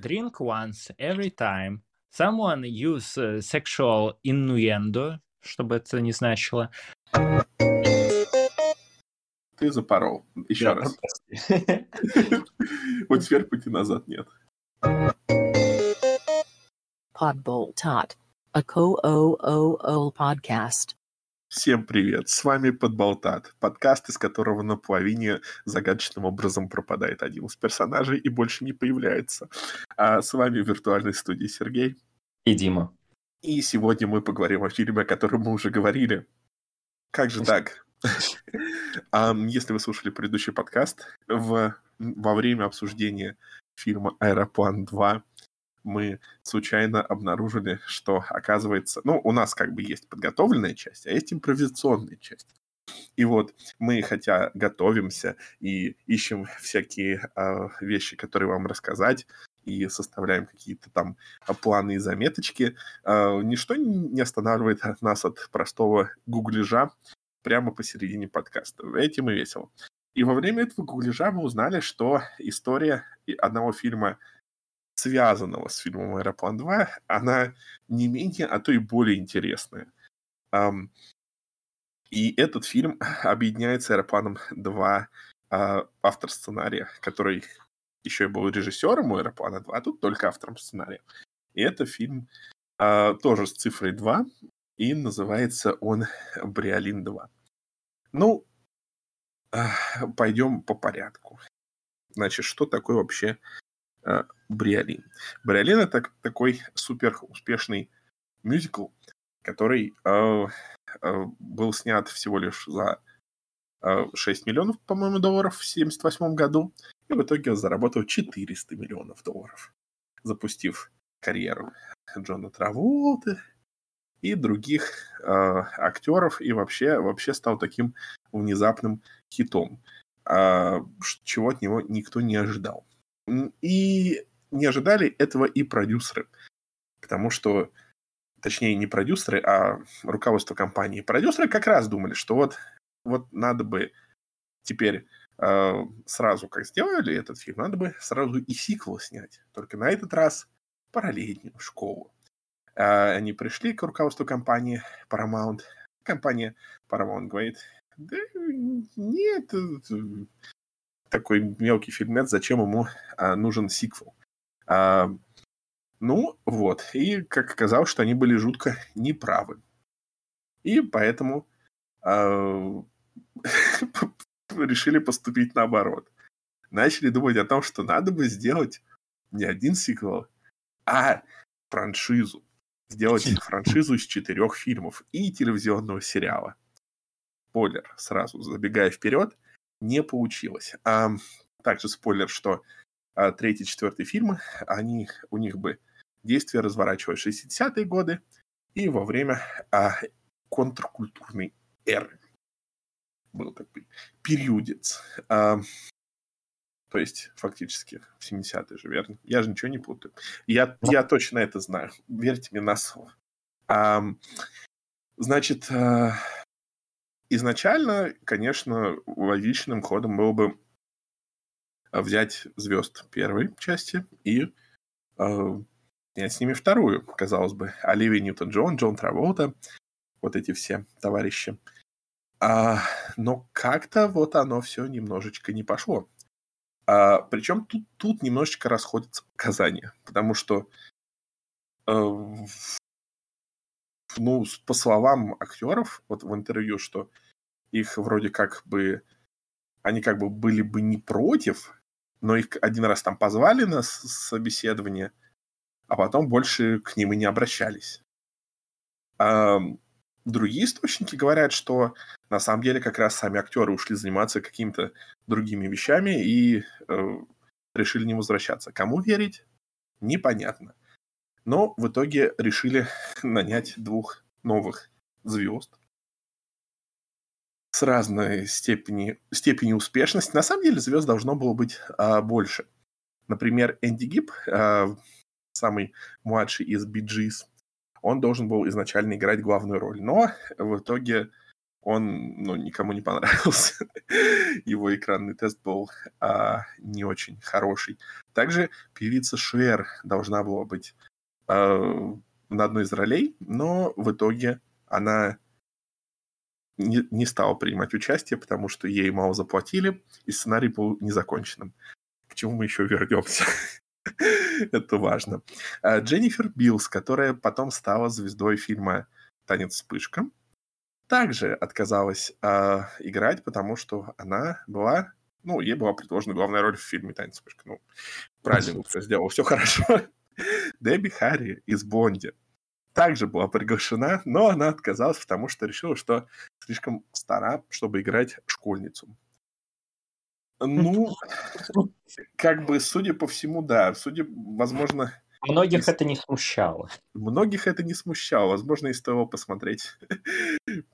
drink once every time someone use uh, sexual innuendo, чтобы это не значило. Ты запорол. Еще Да, раз. Вот теперь пути назад нет. Podbolt Tot. A co o o o podcast. Всем привет, с вами Подболтат, подкаст, из которого на половине загадочным образом пропадает один из персонажей и больше не появляется. А с вами в виртуальной студии Сергей. И Дима. И сегодня мы поговорим о фильме, о котором мы уже говорили. Как же так? Если вы слушали предыдущий подкаст, во время обсуждения фильма «Аэроплан 2» мы случайно обнаружили, что, оказывается, ну, у нас как бы есть подготовленная часть, а есть импровизационная часть. И вот мы, хотя готовимся и ищем всякие а, вещи, которые вам рассказать, и составляем какие-то там планы и заметочки, а, ничто не останавливает нас от простого гуглежа прямо посередине подкаста. Этим и весело. И во время этого гуглежа мы узнали, что история одного фильма, связанного с фильмом «Аэроплан 2», она не менее, а то и более интересная. Ам, И этот фильм объединяет с «Аэропланом 2» а, автор сценария, который еще и был режиссером у «Аэроплана 2», а тут только автором сценария. И это фильм а, тоже с цифрой 2, и называется он «Бриолин 2». Ну, а, пойдем по порядку. Значит, что такое вообще Бриолин? Бриолин — это так- такой супер успешный мюзикл, который а, а, был снят всего лишь за а, 6 миллионов, по-моему, долларов в 1978 году, и в итоге заработал 400 миллионов долларов, запустив карьеру Джона Траволты и других э, актеров, и вообще, вообще стал таким внезапным хитом, ш- чего от него никто не ожидал. И не ожидали этого и продюсеры, потому что, точнее, не продюсеры, а руководство компании. Продюсеры как раз думали, что вот, вот надо бы теперь э, сразу, как сделали этот фильм, надо бы сразу и сиквел снять. Только на этот раз параллельную школу. А, Они пришли к руководству компании Paramount. Компания Paramount говорит, да нет, э, такой мелкий фильмец, зачем ему а, нужен сиквел? А, ну, вот. И как оказалось, что они были жутко неправы. И поэтому а, решили поступить наоборот. Начали думать о том, что надо бы сделать не один сиквел, а франшизу. Сделать франшизу из четырех фильмов и телевизионного сериала. Спойлер, сразу забегая вперед, не получилось. А, также спойлер, что а, третий, четвертый фильмы, они, у них бы действие разворачивалось в 60-е годы и во время а, контркультурной эры. Был такой периодец. А, то есть, фактически, в 70-е же, верно? Я же ничего не путаю. Я, я точно это знаю. Верьте мне на слово. Ам, значит, а, изначально, конечно, логичным ходом было бы взять звезд первой части и а, снять с ними вторую, казалось бы. Оливия Ньютон-Джон, Джон Траволта, вот эти все товарищи. А, но как-то вот оно все немножечко не пошло. А, причем тут, тут немножечко расходятся показания, потому что, э, ну, по словам актеров, вот в интервью, что их вроде как бы, они как бы были бы не против, но их один раз там позвали на собеседование, а потом больше к ним и не обращались. А, другие источники говорят, что на самом деле как раз сами актеры ушли заниматься какими-то другими вещами и э, решили не возвращаться. Кому верить, непонятно. Но в итоге решили нанять двух новых звезд с разной степени, степени успешности. На самом деле звезд должно было быть а, больше. Например, Энди Гиб, а, самый младший из Джис, он должен был изначально играть главную роль. Но в итоге он ну, никому не понравился. Его экранный тест был а, не очень хороший. Также певица Шер должна была быть а, на одной из ролей, но в итоге она не, не стала принимать участие, потому что ей мало заплатили, и сценарий был незаконченным. К чему мы еще вернемся. Это важно. А, Дженнифер Билс, которая потом стала звездой фильма «Танец вспышка», также отказалась э, играть, потому что она была, ну, ей была предложена главная роль в фильме «Танец вспышка». Ну, правильно все сделал, все хорошо. Дебби Харри из «Бонди» также была приглашена, но она отказалась, потому что решила, что слишком стара, чтобы играть школьницу. Ну, как бы, судя по всему, да. Судя, возможно... Многих это не смущало. Многих это не смущало. Возможно, и стоило посмотреть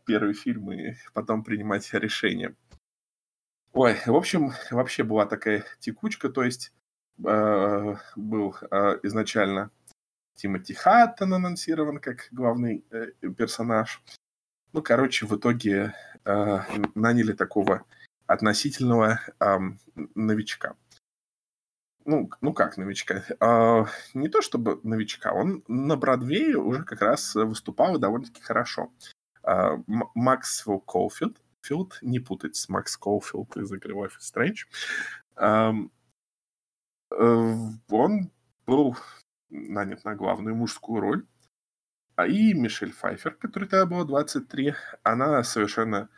первый фильм и потом принимать решение. Ой, в общем, вообще была такая текучка, то есть был э, изначально Тимоти Хаттон анонсирован как главный э, персонаж. Ну, короче, в итоге э, наняли такого относительного э, новичка. Ну, ну как новичка? Э, не то чтобы новичка, он на Бродвее уже как раз выступал довольно-таки хорошо. Э, Максвелл Колфилд, Филд, не путать с Макс Колфилд из игры Life is Strange. Э, он был нанят на главную мужскую роль. А и Мишель Файфер, которой тогда было 23, она совершенно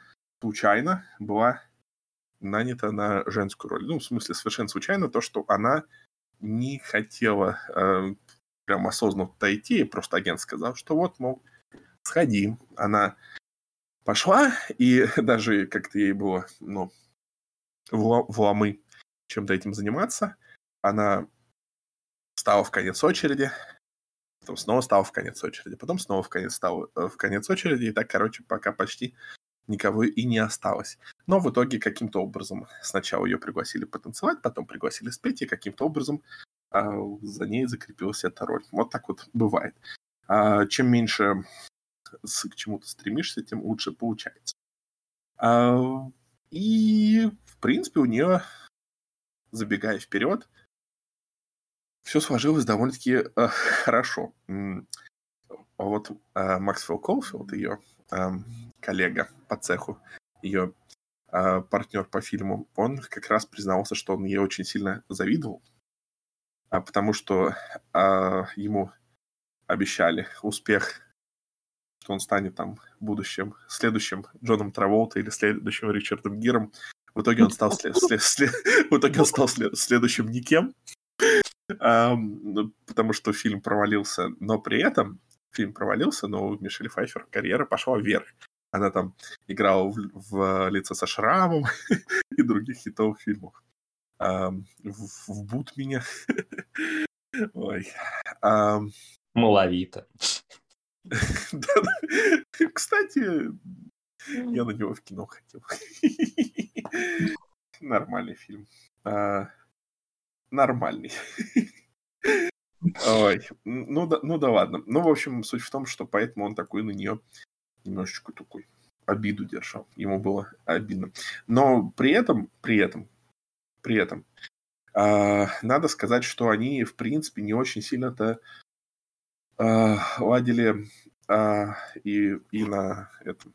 случайно была нанята на женскую роль. Ну, в смысле, совершенно случайно то, что она не хотела э, прям осознанно туда идти, просто агент сказал, что вот, мол, сходи. Она пошла, и даже как-то ей было, ну, в ломы чем-то этим заниматься. Она стала в конец очереди, потом снова стал в конец очереди, потом снова в конец стал э, в конец очереди, и так, короче, пока почти никого и не осталось. Но в итоге каким-то образом сначала ее пригласили потанцевать, потом пригласили спеть, и каким-то образом а, за ней закрепилась эта роль. Вот так вот бывает. А, чем меньше с, к чему-то стремишься, тем лучше получается. А, и, в принципе, у нее, забегая вперед, все сложилось довольно-таки э, хорошо. А вот э, Максвелл Колфилд, ее э, коллега по цеху, ее э, партнер по фильму, он как раз признался, что он ей очень сильно завидовал, а потому что э, ему обещали успех, что он станет там будущим, следующим Джоном Траволта или следующим Ричардом Гиром. В итоге он стал, след, след, след, в итоге он стал след, следующим никем. Потому что фильм провалился, но при этом фильм провалился, но у Мишель Файфер карьера пошла вверх. Она там играла в, в «Лицо со шрамом» и других хитовых фильмах. в, в «Бут меня». Ой. Маловито. Кстати, я на него в кино хотел. Нормальный фильм. А, нормальный. Ой, ну да, ну да ладно. Ну, в общем, суть в том, что поэтому он такой на нее немножечко такой обиду держал. Ему было обидно. Но при этом, при этом, при этом, э, надо сказать, что они, в принципе, не очень сильно-то э, ладили э, и, и на этом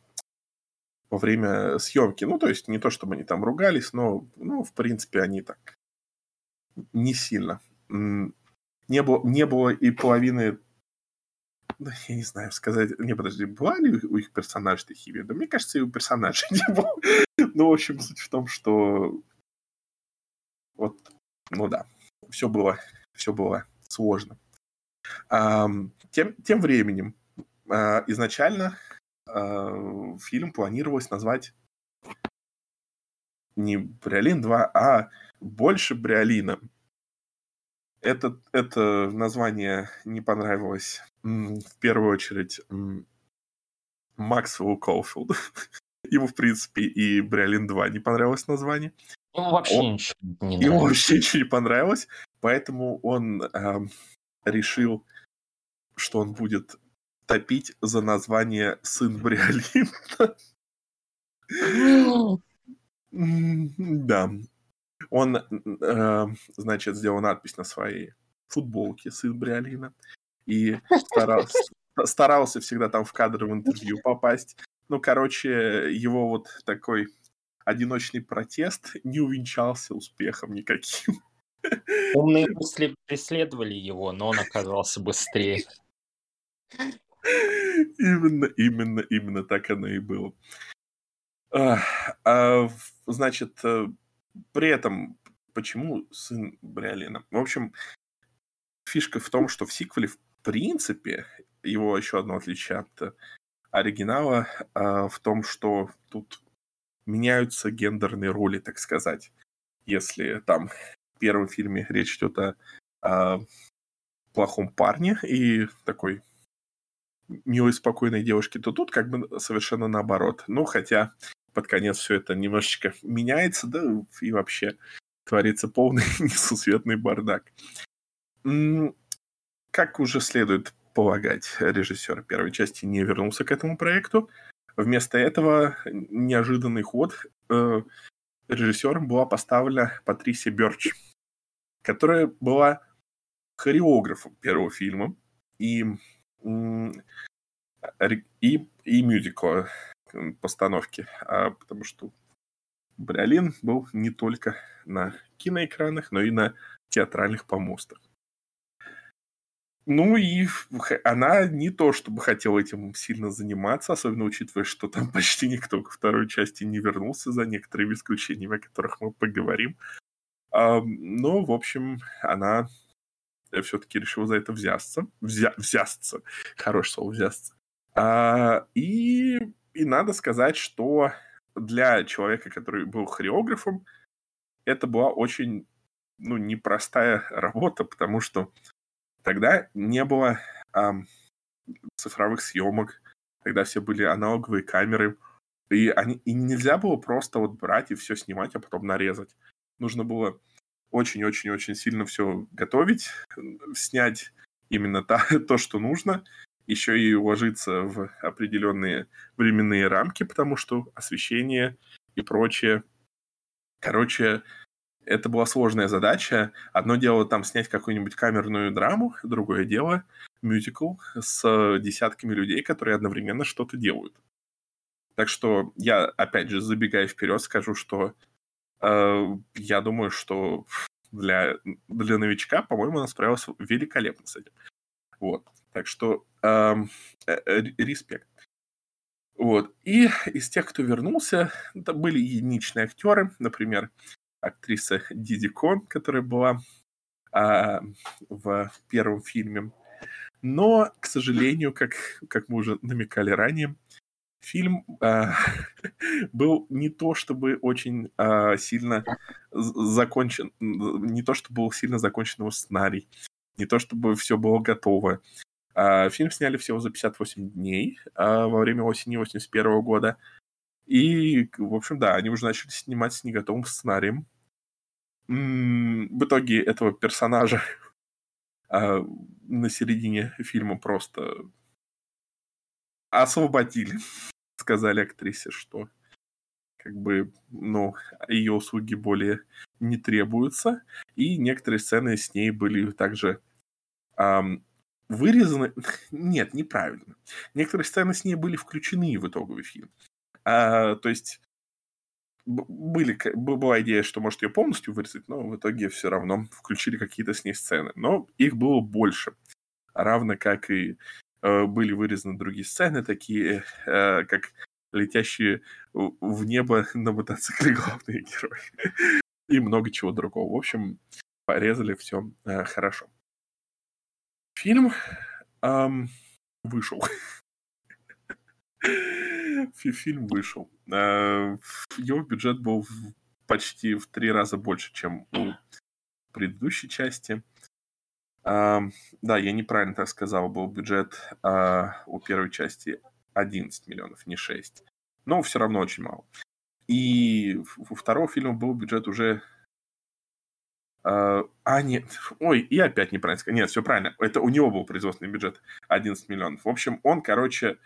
во время съемки. Ну, то есть не то, чтобы они там ругались, но, ну, в принципе, они так не сильно. Не было, не было и половины да, я не знаю сказать. Не, подожди, была ли у их персонажей такие Да мне кажется, и у персонажей не было. Ну, в общем, суть в том, что вот, ну да, все было, все было сложно. А, тем, тем временем, а, изначально а, фильм планировалось назвать не Бриолин 2, а больше Бриолина. Это, это название не понравилось в первую очередь Максвеллу Колфилду. Ему, в принципе, и Бриолин 2 не понравилось название. Ему вообще он... ничего не нравилось. Ему вообще ничего не понравилось, поэтому он э, решил, что он будет топить за название «Сын Бриолина». Да. Он, э, значит, сделал надпись на своей футболке «Сын Бриолина» и старался, старался всегда там в кадр в интервью попасть. Ну, короче, его вот такой одиночный протест не увенчался успехом никаким. Умные мысли преследовали его, но он оказался быстрее. Именно, именно, именно так оно и было. А, значит, э, при этом, почему сын Бриолина? В общем, фишка в том, что в сиквеле, в принципе, его еще одно отличие от оригинала а, в том, что тут меняются гендерные роли, так сказать. Если там в первом фильме речь идет о, о плохом парне и такой милой, спокойной девушке, то тут как бы совершенно наоборот. Ну, хотя под конец все это немножечко меняется, да, и вообще творится полный несусветный бардак. Как уже следует полагать, режиссер первой части не вернулся к этому проекту. Вместо этого неожиданный ход э, режиссером была поставлена Патрисия Бёрч, которая была хореографом первого фильма и, и, и мюзикла постановки, а, потому что Бриолин был не только на киноэкранах, но и на театральных помостах. Ну и она не то чтобы хотела этим сильно заниматься, особенно учитывая, что там почти никто ко второй части не вернулся, за некоторыми исключениями, о которых мы поговорим. Но, в общем, она все-таки решила за это взяться. Взя... Взяться. Хорошее слово, взяться. А, и, и надо сказать, что для человека, который был хореографом, это была очень ну, непростая работа, потому что Тогда не было ам, цифровых съемок, тогда все были аналоговые камеры, и, они, и нельзя было просто вот брать и все снимать, а потом нарезать. Нужно было очень-очень-очень сильно все готовить, снять именно та, то, что нужно, еще и уложиться в определенные временные рамки, потому что освещение и прочее. Короче, это была сложная задача. Одно дело там снять какую-нибудь камерную драму, другое дело мюзикл с десятками людей, которые одновременно что-то делают. Так что я, опять же, забегая вперед, скажу, что э, я думаю, что для, для новичка, по-моему, она справилась великолепно с этим. Вот. Так что э, э, респект. Вот. И из тех, кто вернулся, это были единичные актеры, например, актриса Диди Кон, которая была а, в первом фильме. Но, к сожалению, как, как мы уже намекали ранее, фильм а, был не то чтобы очень а, сильно закончен, не то чтобы был сильно закончен его сценарий, не то чтобы все было готово. А, фильм сняли всего за 58 дней а, во время осени 81 года. И, в общем, да, они уже начали снимать с неготовым сценарием в итоге этого персонажа а, на середине фильма просто освободили. Сказали актрисе, что как бы, ну, ее услуги более не требуются. И некоторые сцены с ней были также вырезаны. Нет, неправильно. Некоторые сцены с ней были включены в итоговый фильм. А, то есть были, была идея, что может ее полностью вырезать, но в итоге все равно включили какие-то с ней сцены. Но их было больше. Равно как и э, были вырезаны другие сцены, такие э, как летящие в небо на мотоцикле главные герои. И много чего другого. В общем, порезали все э, хорошо. Фильм эм, вышел. фильм вышел. А, его бюджет был почти в три раза больше, чем у предыдущей части. Да, я неправильно так сказал, был бюджет а, у первой части 11 миллионов, не 6. Но все равно очень мало. И у второго фильма был бюджет уже... А, нет. Ой, и опять неправильно сказал. Нет, все правильно. Это у него был производственный бюджет 11 миллионов. В общем, он, короче,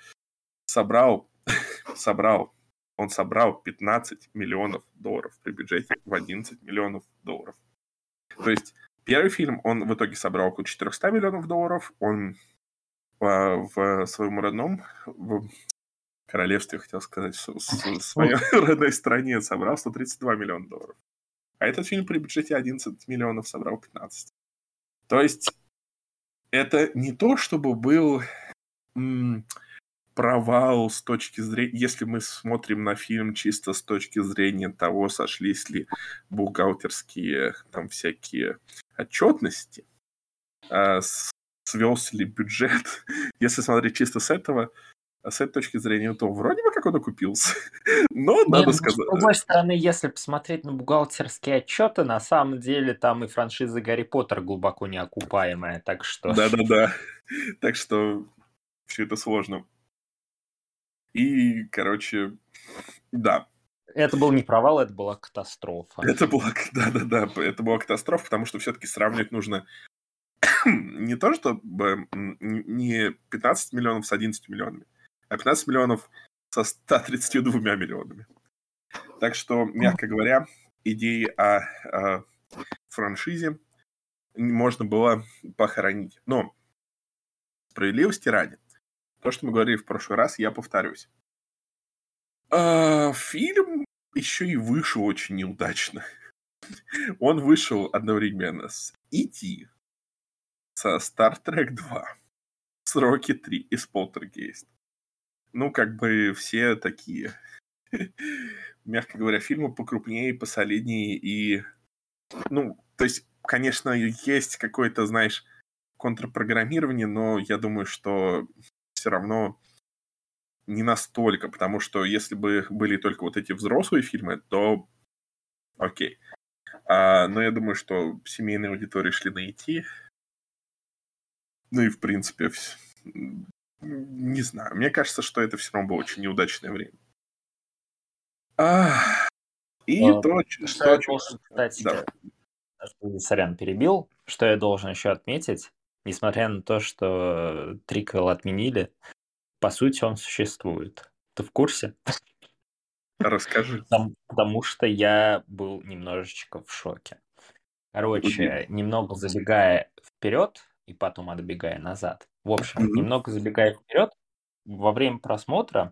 собрал собрал он собрал 15 миллионов долларов при бюджете в 11 миллионов долларов. То есть первый фильм, он в итоге собрал около 400 миллионов долларов, он а, в своем родном в королевстве, хотел сказать, в своей родной стране собрал 132 миллиона долларов. А этот фильм при бюджете 11 миллионов собрал 15. То есть это не то, чтобы был провал с точки зрения... Если мы смотрим на фильм чисто с точки зрения того, сошлись ли бухгалтерские там всякие отчетности, а, свелся ли бюджет. Если смотреть чисто с этого, с этой точки зрения, то вроде бы как он окупился. Но Не, надо ну, с сказать... другой стороны, если посмотреть на бухгалтерские отчеты, на самом деле там и франшиза Гарри Поттер глубоко неокупаемая, так что... Да-да-да. Так что все это сложно. И, короче, да, Это был не провал, это была катастрофа. это была, да-да-да, это была катастрофа, потому что все-таки сравнивать нужно не то, чтобы не 15 миллионов с 11 миллионами, а 15 миллионов со 132 миллионами. Так что, мягко говоря, идеи о, о франшизе можно было похоронить. Но справедливости ради, то, что мы говорили в прошлый раз, я повторюсь. А, Фильм еще и вышел очень неудачно. Он вышел одновременно с E.T., со Star Trek 2, с Rocky 3 и с Poltergeist. Ну, как бы все такие, мягко говоря, фильмы покрупнее, посолиднее и... Ну, то есть, конечно, есть какое-то, знаешь, контрпрограммирование, но я думаю, что все равно не настолько, потому что если бы были только вот эти взрослые фильмы, то окей. А, но я думаю, что семейные аудитории шли найти. Ну и в принципе, не знаю. Мне кажется, что это все равно было очень неудачное время. И А, то, Что то, я должен, кстати, да. что- сорян, перебил, что я должен еще отметить, несмотря на то, что триквел отменили, по сути он существует. Ты в курсе? Расскажи. Потому, потому что я был немножечко в шоке. Короче, немного забегая вперед и потом отбегая назад. В общем, Мгм. немного забегая вперед, во время просмотра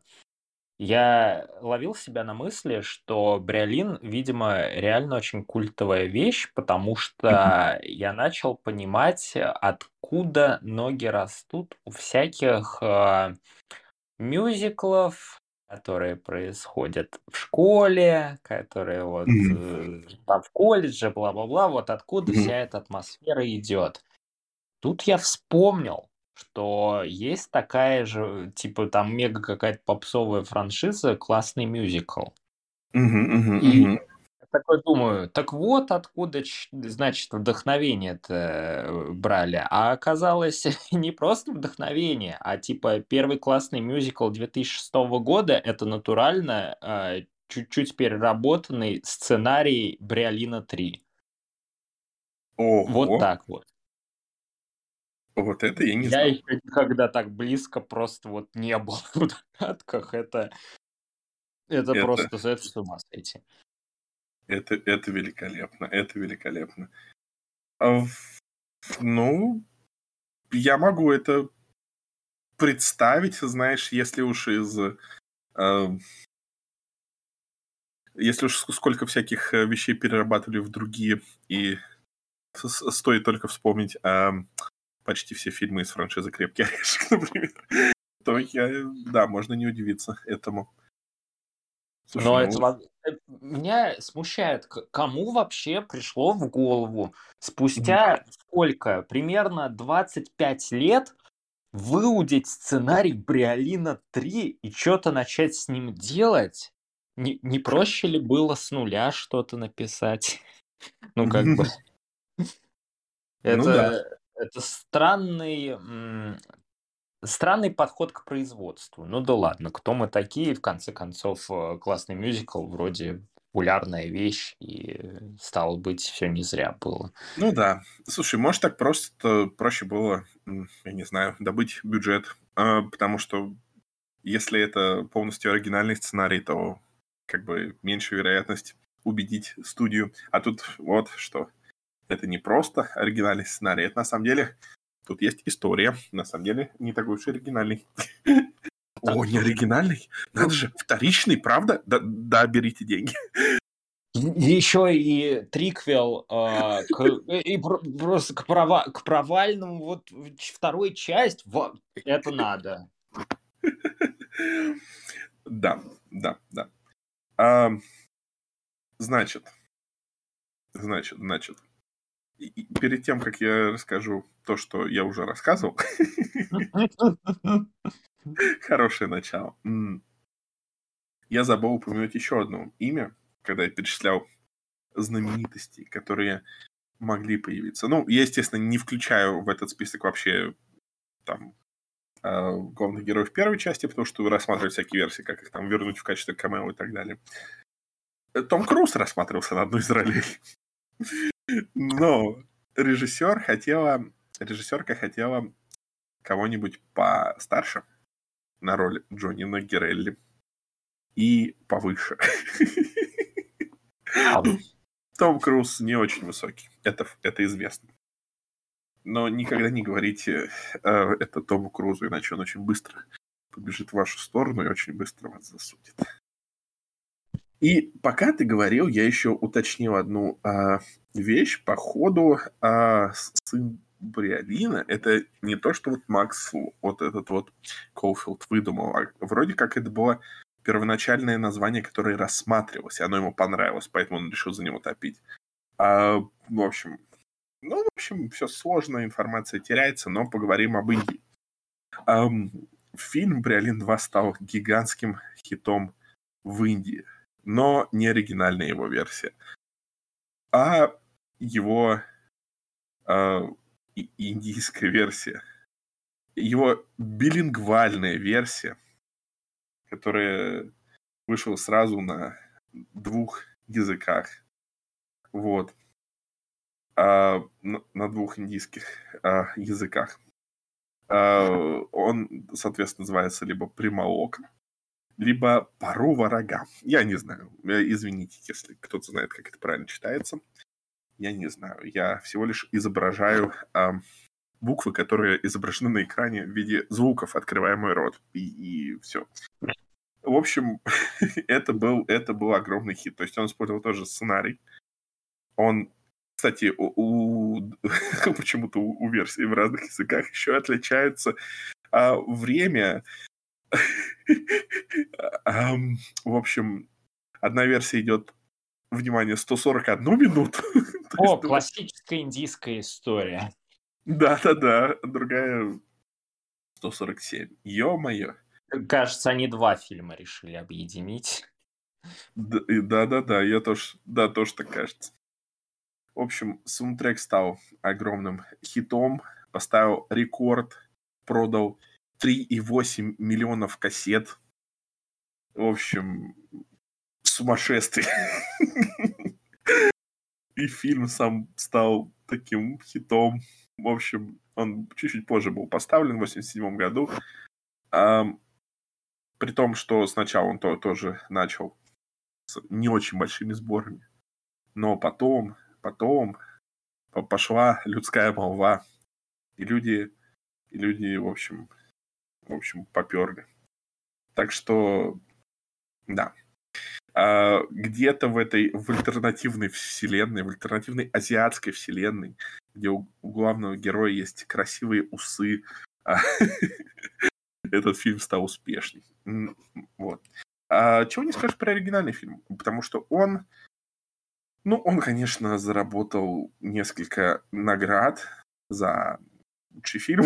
я ловил себя на мысли, что Бриолин, видимо, реально очень культовая вещь, потому что я начал понимать, откуда ноги растут у всяких э, мюзиклов, которые происходят в школе, которые вот э, там в колледже, бла-бла-бла, вот откуда вся эта атмосфера идет. Тут я вспомнил, что есть такая же, типа там мега какая-то попсовая франшиза, классный мюзикл. Мгм, мгм, И я такой думаю, так вот откуда, значит, вдохновение-то брали. А оказалось не просто вдохновение, а типа первый классный мюзикл 2006 года это натурально а, чуть-чуть переработанный сценарий Бриолина 3. Вот Ого, так вот. Вот это я не Я знал. еще никогда так близко просто вот не был в догадках. Это, это Это- просто это с ума сойти. Это, это великолепно, это великолепно. А Ну, я могу это представить, знаешь, если уж из... э, если уж сколько всяких э, вещей перерабатывали в другие, и стоит только вспомнить э, почти все фильмы из франшизы «Крепкий орешек», например, то я, да, можно не удивиться этому. Слушай, Но ну, это э, меня смущает, кому вообще пришло в голову спустя сколько? Примерно 25 лет выудить сценарий Бриолина 3 и что-то начать с ним делать? Не, не проще ли было с нуля что-то написать? Ну, как бы... Ну Это. Это странный, странный подход к производству. Ну да ладно, кто мы такие? В конце концов, э, классный мюзикл вроде популярная вещь, и стало быть, все не зря было. Ну да. Слушай, может так просто проще было, я не знаю, добыть бюджет, А, потому что если это полностью оригинальный сценарий, то как бы меньшая вероятность убедить студию. А тут вот что. Это не просто оригинальный сценарий, это на самом деле тут есть история. На самом деле не такой уж и оригинальный. О, не оригинальный? Надо же, вторичный, правда? Да, да берите деньги. Еще и триквел э, к, и просто к, прова, к провальному вот второй часть. Вот, это надо. Да, да, да. А, значит, значит, значит. Перед тем, как я расскажу то, что я уже рассказывал, хорошее начало. Я забыл упомянуть еще одно имя, когда я перечислял знаменитости, которые могли появиться. Ну, я, естественно, не включаю в этот список вообще там э, главных героев первой части, потому что рассматриваю всякие версии, как их там вернуть в качестве камео и так далее. Том Круз рассматривался на одной из ролей. Но режиссер хотела, режиссерка хотела кого-нибудь постарше на роль Джонни Нагерелли и повыше. Том Круз не очень высокий, это, это известно. Но никогда не говорите э, это Тому Крузу, иначе он очень быстро побежит в вашу сторону и очень быстро вас засудит. И пока ты говорил, я еще уточнил одну э, вещь. По ходу э, сын Бриолина — это не то, что вот Макс, вот этот вот Коуфилд выдумал, а вроде как это было первоначальное название, которое рассматривалось, и оно ему понравилось, поэтому он решил за него топить. А, в общем, ну, в общем, все сложно, информация теряется, но поговорим об Индии. А, фильм «Бриолин 2» стал гигантским хитом в Индии, но не оригинальная его версия, а его а, индийская версия. Его билингвальная версия – который вышел сразу на двух языках. Вот. А, на, на двух индийских а, языках. А, он, соответственно, называется либо Прималок, либо Пару Варага. Я не знаю. Извините, если кто-то знает, как это правильно читается. Я не знаю. Я всего лишь изображаю а, буквы, которые изображены на экране в виде звуков, открывая мой рот. И, и все. В общем, это, был, это был огромный хит. То есть он использовал тоже сценарий. Он, кстати, у, у, почему-то у, у версий в разных языках еще отличается а, время. в общем, одна версия идет, внимание, 141 минуту. О, классическая индийская история. Да-да-да, другая 147. Ё-моё. Кажется, они два фильма решили объединить. Да-да-да, я тоже, да, тоже так кажется. В общем, саундтрек стал огромным хитом, поставил рекорд, продал 3,8 миллионов кассет. В общем, сумасшествие. И фильм сам стал таким хитом. В общем, он чуть-чуть позже был поставлен, в 87 году. При том, что сначала он то, тоже начал с не очень большими сборами. Но потом, потом пошла людская молва. И люди, и люди, в общем, в общем, поперли. Так что, да. А, где-то в этой, в альтернативной вселенной, в альтернативной азиатской вселенной, где у, у главного героя есть красивые усы, а, этот фильм стал успешным. Вот. А чего не скажешь про оригинальный фильм? Потому что он, ну, он, конечно, заработал несколько наград за лучший фильм.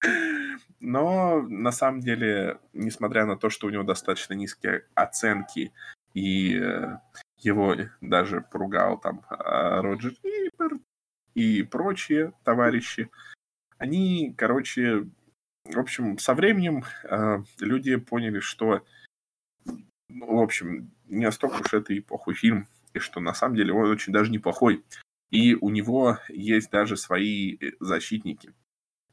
Но на самом деле, несмотря на то, что у него достаточно низкие оценки, и э, его даже поругал там а, Роджер Эйберт и прочие товарищи, они, короче, в общем, со временем э, люди поняли, что, ну, в общем, не настолько уж это и плохой фильм, и что на самом деле он очень даже неплохой. И у него есть даже свои э, защитники.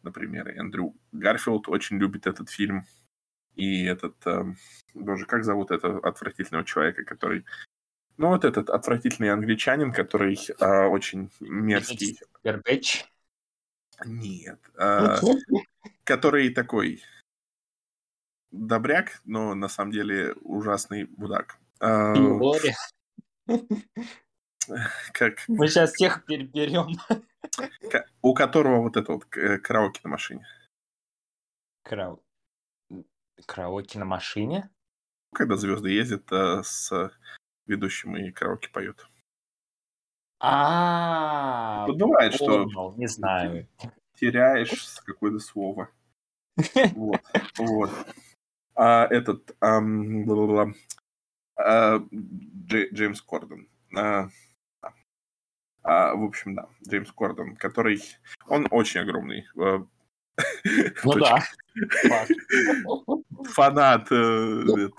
Например, Эндрю Гарфилд очень любит этот фильм. и этот, эм, боже, как зовут этого отвратительного человека, который, ну вот этот отвратительный англичанин, который а, очень мерзкий. Бербеч. Нет, а, который такой добряк, но на самом деле ужасный будак. А, Лори. как, Мы сейчас всех переберем. У которого вот это вот э, караоке на машине. Крау... Караоке на машине? Когда звезды ездят э, с ведущим и караоке поют. А, Тут бывает, что не знаю. теряешь какое-то слово. Вот, вот. А этот. А, Дже- Джеймс Кордон. А, в общем, да, Джеймс Кордон, который, он очень огромный. э, Ну да. Фанат, э,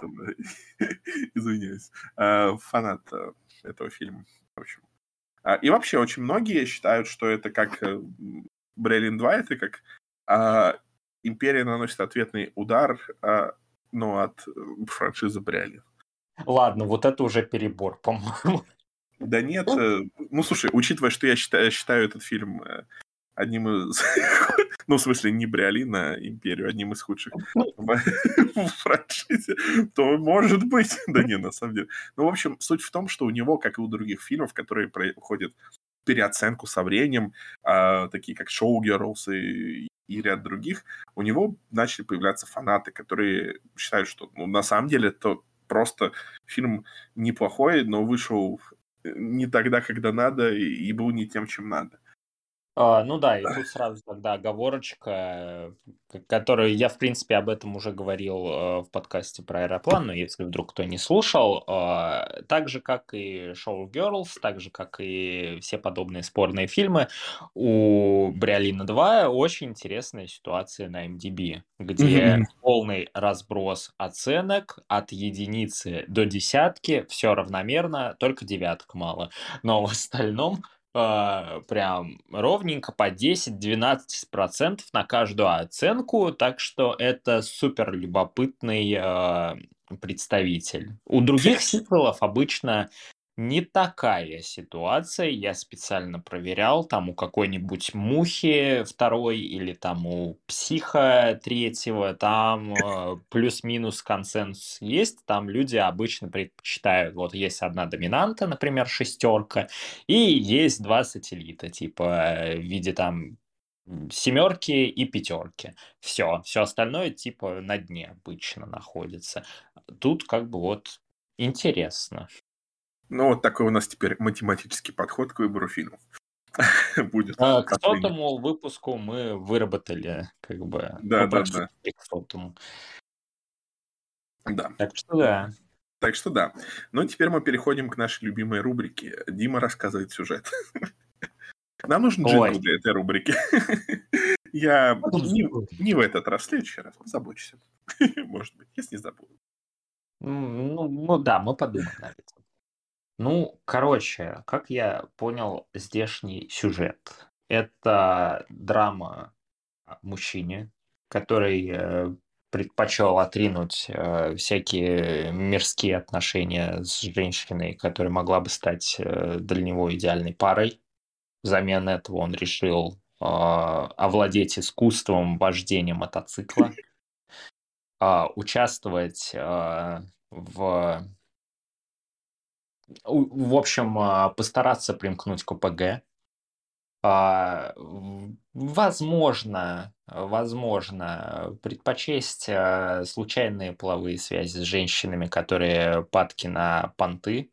извиняюсь, э, фанат этого фильма. В общем. А, И вообще очень многие считают, что это как Брейлин 2, это как а, Империя наносит ответный удар, а, ну, от франшизы Брейлин. Ладно, вот это уже перебор, по-моему. Да нет, э, ну слушай, учитывая, что я считаю, считаю этот фильм э, одним из, ну в смысле не Бриолин, а Империю, одним из худших в в франшизе, то может быть, да не, на самом деле. Ну, в общем, суть в том, что у него, как и у других фильмов, которые проходят переоценку со временем, а, такие как Шоу Girls и, и ряд других, у него начали появляться фанаты, которые считают, что ну, на самом деле это просто фильм неплохой, но вышел не тогда, когда надо, и, был не тем, чем надо. А, ну да, и тут сразу тогда оговорочка, которую я, в принципе, об этом уже говорил э, в подкасте про аэроплан, но если вдруг кто не слушал, э, так же, как и Show Girls, так же, как и все подобные спорные фильмы, у Бриолина 2 очень интересная ситуация на MDB, где Мгм. полный разброс оценок от единицы до десятки, все равномерно, только девяток мало. Но в остальном а, прям ровненько по 10-12% на каждую оценку, так что это супер любопытный а, представитель. У других сиквелов обычно не такая ситуация. Я специально проверял, там у какой-нибудь мухи второй или там у психа третьего, там э, плюс-минус консенсус есть. Там люди обычно предпочитают, вот есть одна доминанта, например, шестерка, и есть два сателлита, типа в виде там семерки и пятерки. Все, все остальное типа на дне обычно находится. Тут как бы вот интересно. Ну, вот такой у нас теперь математический подход к выбору фильмов. Будет. А, К сотому выпуску мы выработали как бы Да, да, практически к сотому. Да. Так что да. Так что да. Ну, теперь мы переходим к нашей любимой рубрике. Дима рассказывает сюжет. Нам нужен джингл для этой рубрики. Я не, не в этот раз, в следующий раз. Позабочусь. Может быть, если не забуду. Ну, ну да, мы подумаем на это. Ну, короче, как я понял здешний сюжет. Это драма о мужчине, который э, предпочел отринуть э, всякие мирские отношения с женщиной, которая могла бы стать э, для него идеальной парой. Взамен этого он решил э, овладеть искусством вождения мотоцикла, э, участвовать э, в в общем, а, постараться примкнуть к ОПГ. А, Возможно, возможно, предпочесть а, случайные половые связи с женщинами, которые падки на понты.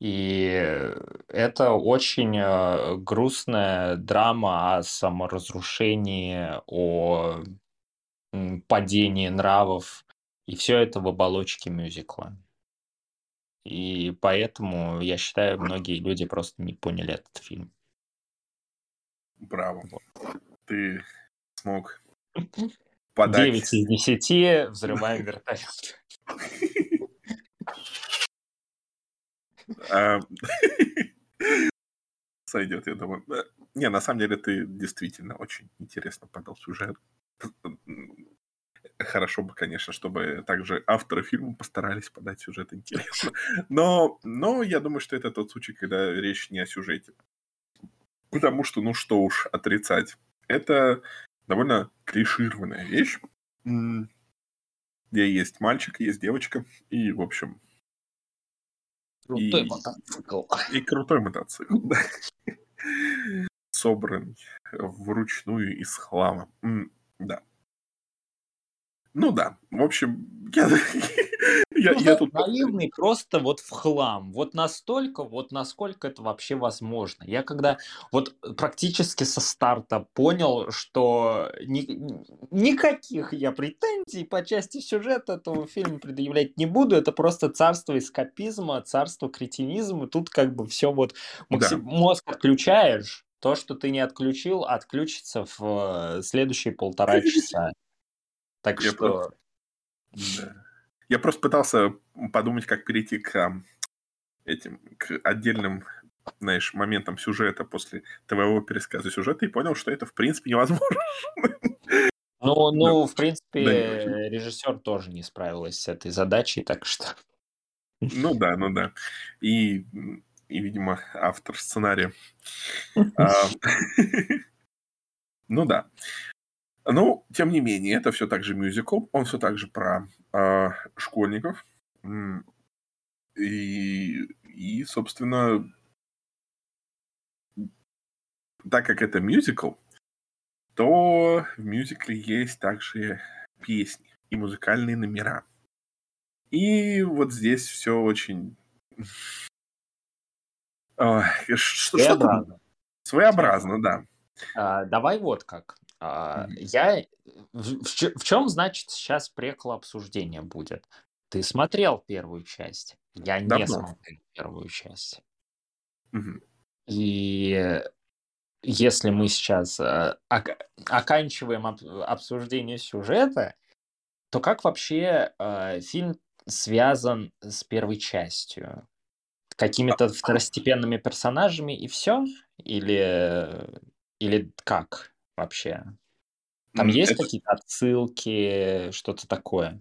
И это очень грустная драма о саморазрушении, о падении нравов. И все это в оболочке мюзикла. И поэтому, я считаю, многие люди просто не поняли этот фильм. Браво. Ты смог подать... 9 из 10 взрываем вертолет. А, Сойдет, я думаю. Э, Не, на самом деле ты действительно очень интересно подал сюжет. Хорошо бы, конечно, чтобы также авторы фильма постарались подать сюжет интересно. Но, но я думаю, что это тот случай, когда речь не о сюжете. Потому что, ну что уж отрицать, это довольно клишированная вещь, где есть мальчик, есть девочка, и, в общем... Крутой и, мотоцикл. и крутой мотоцикл, да. Собранный вручную из хлама. Да. Ну да, в общем, я, я, Ну, я тут... наивный просто вот в хлам. Вот настолько, вот насколько это вообще возможно. Я когда вот практически со старта понял, что ни- никаких я претензий по части сюжета этого фильма предъявлять не буду. Это просто царство эскапизма, царство кретинизма. Тут как бы все вот Да, максим- мозг отключаешь, то, что ты не отключил, отключится в следующие полтора часа. Так я просто... что да. Я просто пытался подумать, как перейти к ам, этим, к отдельным, знаешь, моментам сюжета после твоего пересказа сюжета и понял, что это в принципе невозможно. Ну, Да, ну, в да, очень. принципе, режиссер тоже не справилась с этой задачей, так что... Ну да, ну да. И, и видимо, автор сценария. А, Ну да. Ну, тем не менее, это все так же мюзикл, он все так же про а, школьников. И, и, собственно, так как это мюзикл, то в мюзикле есть также песни и музыкальные номера. И вот здесь все очень... Ой, ш- Что, что тут Своеобразно. своеобразно, да. А, давай вот как. А, я... В, в чем, значит, сейчас прекла обсуждение будет? Ты смотрел первую часть? Я не Давно. смотрел первую часть. Мгм. И если мы сейчас э, ок- оканчиваем об- обсуждение сюжета, то как вообще э, фильм связан с первой частью? Какими-то второстепенными персонажами и все? Или, или как вообще? Там М, есть это- какие-то отсылки, что-то такое?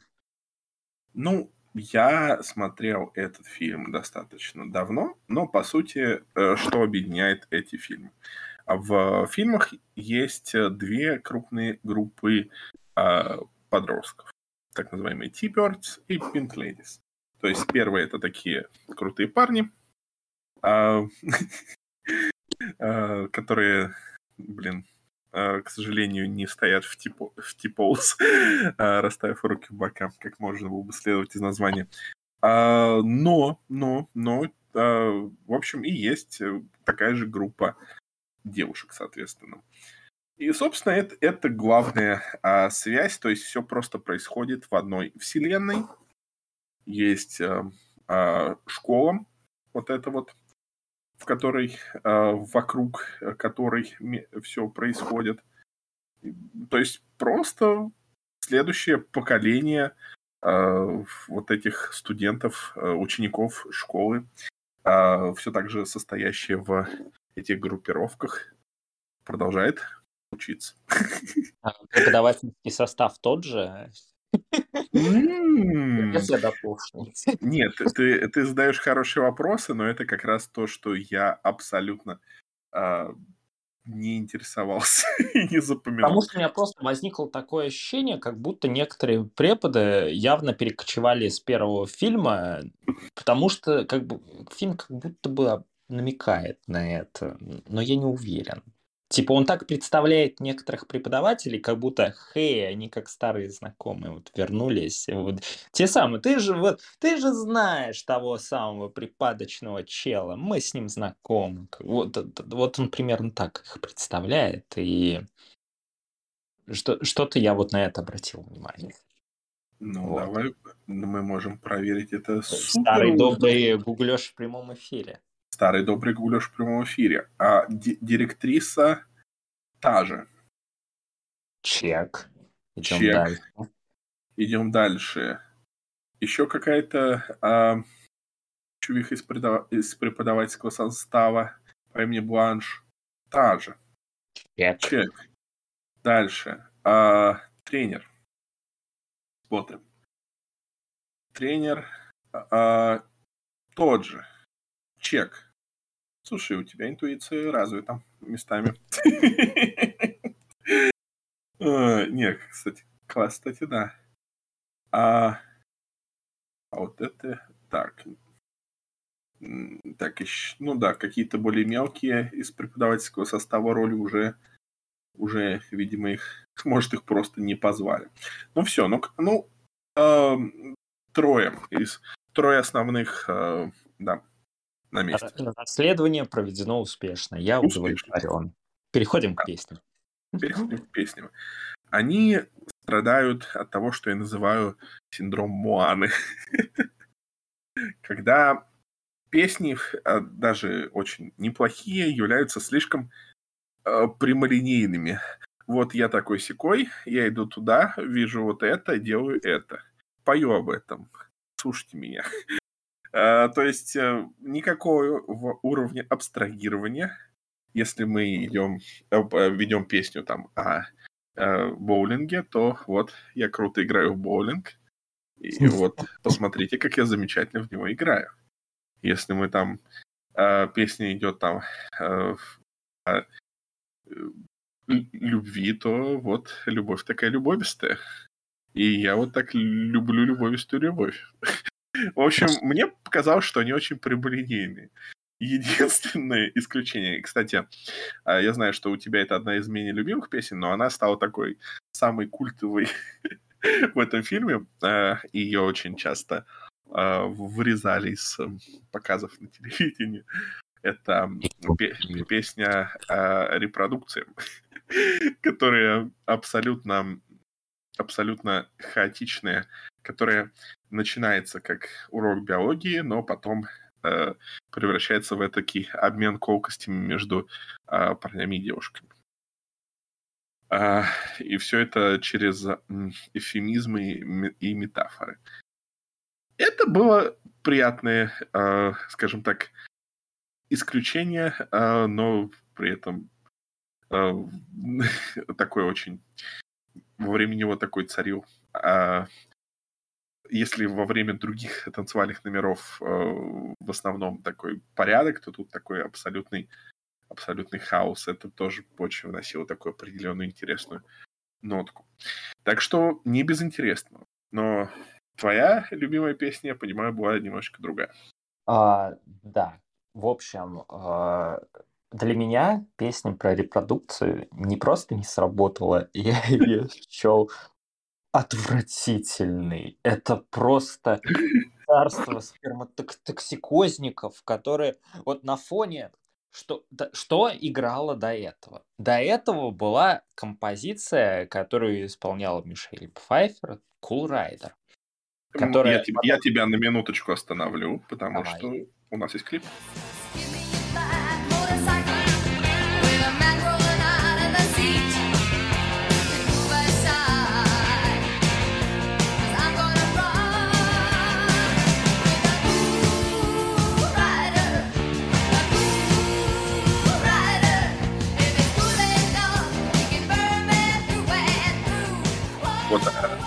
Ну, я смотрел этот фильм достаточно давно, но по сути, э, что объединяет эти фильмы? В фильмах есть э, две крупные группы а, подростков, так называемые T-Birds и Pink Ladies. То есть первые это такие крутые парни, а, а, которые, блин, к сожалению, не стоят в типо- в T-pose, а, расставив руки в бока, как можно было бы следовать из названия. А, Но, но, но, а, в общем, и есть э, такая же группа девушек, соответственно. И, собственно, это, это главная а, связь, то есть все просто происходит в одной вселенной. Есть а, а, школа, вот это вот, в которой, а, вокруг э, которой все происходит. То есть просто следующее поколение а, вот этих студентов, учеников школы, все так же состоящее в этих группировках, продолжает учиться. А Преподавательский состав тот же? М. Нет, ты- ты, ты задаешь хорошие вопросы, но это как раз то, что я абсолютно а, не интересовался и не запоминал. Потому что у меня просто возникло такое ощущение, как будто некоторые преподы явно перекочевали с первого фильма, потому что как бы фильм как будто бы намекает на это, но я не уверен. Типа он так представляет некоторых преподавателей, как будто, хей, они как старые знакомые вот вернулись. Вот. Те самые, ты же вот, ты же знаешь того самого припадочного чела, мы с ним знакомы. Вот, вот он примерно так их представляет, и что, что-то я вот на это обратил внимание. Ну, Вот. давай, мы можем проверить это Старый супер. добрый гуглёж в прямом эфире. Старый добрый гулёш в прямом эфире. А ди- директриса та же. Чек. Идем Чек. дальше. Идем дальше. Еще какая-то а, чувиха из, предава- из преподавательского состава по имени Бланш. Та же. Чек. Чек. Дальше. А, тренер. Смотрим. Тренер а, тот же. Чек. Слушай, у тебя интуиция развита местами. А, нет, кстати, класс, кстати, да. А, а вот это так. Так, еще, ну да, какие-то более мелкие из преподавательского состава роли уже, уже, видимо, их, может, их просто не позвали. Ну все, ну, ну э, трое из трое основных, э, да, на месте. Расследование проведено успешно. Я удовлетворен. Переходим к песням. Переходим к песням. Они страдают от того, что я называю синдром Муаны. Когда песни, а, даже очень неплохие, являются слишком э, прямолинейными. Вот я такой секой, я иду туда, вижу вот это, делаю это. Пою об этом. Слушайте меня. А, то есть э, никакого уровня абстрагирования, если мы идем, э, ведем песню там о боулинге, то вот я круто играю в боулинг, и вот посмотрите, как я замечательно в него играю. Если мы там э, песня идет там э, о любви, то вот любовь такая любовистая. И я вот так люблю любовистую любовь. В общем, мне показалось, что они очень прямолинейные. Единственное исключение, кстати, я знаю, что у тебя это одна из менее любимых песен, но она стала такой самой культовой в этом фильме. Ее очень часто э, вырезали из э, показов на телевидении. Это песня о репродукции, которая абсолютно, абсолютно хаотичная, которая начинается как урок биологии, но потом э, превращается в такой обмен колкостями между э, парнями и девушками. Uh, и все это через эфемизмы и метафоры. Это было приятное, э, скажем так, исключение, э, но при этом э, такой очень... Во время него такой царил. Если во время других танцевальных номеров в основном такой порядок, то тут такой абсолютный, абсолютный хаос. Это тоже очень вносило такую определенную интересную нотку. Так что не безинтересно. Но твоя любимая песня, я понимаю, была немножечко другая. А, да. В общем, а, для меня песня про репродукцию не просто не сработала, я ее счел отвратительный. Это просто царство сперматоксикозников, которые вот на фоне что, да, что играло до этого? До этого была композиция, которую исполняла Мишель Пфайфер, Cool Rider. Которая... Я, я тебя на минуточку остановлю, потому Давай. что у нас есть клип.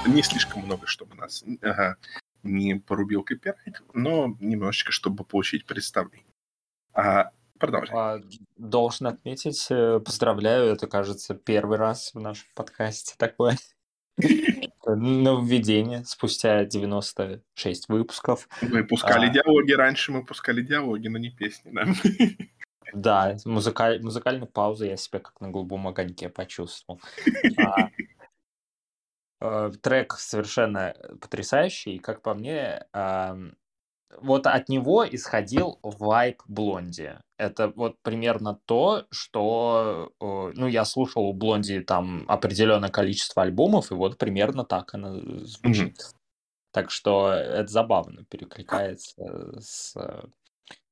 Не слишком много, чтобы нас ага, не порубил копирайт, но немножечко, чтобы получить представление. А, продолжай. А, должен отметить, э, поздравляю, это, кажется, первый раз в нашем подкасте такое. Нововведение спустя 96 выпусков. Мы пускали а... диалоги раньше, мы пускали диалоги, но не песни, да. Да, музыкаль... музыкальную паузу я себя как на голубом огоньке почувствовал. А, трек совершенно потрясающий, как по мне, вот от него исходил вайп Блонди. Это вот примерно то, что, ну, я слушал у Блонди там определенное количество альбомов, и вот примерно так она звучит. Mm-hmm. Так что это забавно перекликается с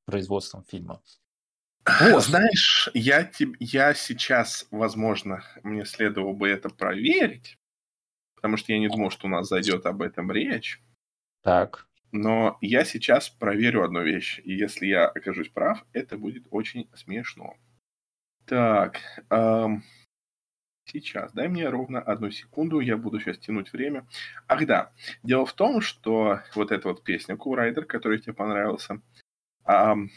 производством фильма. Вот. Знаешь, я, я сейчас, возможно, мне следовало бы это проверить, потому что я не думал, что у нас зайдет об этом речь. Так. Но я сейчас проверю одну вещь, и если я окажусь прав, это будет очень смешно. Так, эм, Сейчас, дай мне ровно одну секунду, я буду сейчас тянуть время. Ах да, дело в том, что вот эта вот песня Rider, которая тебе понравился, ам,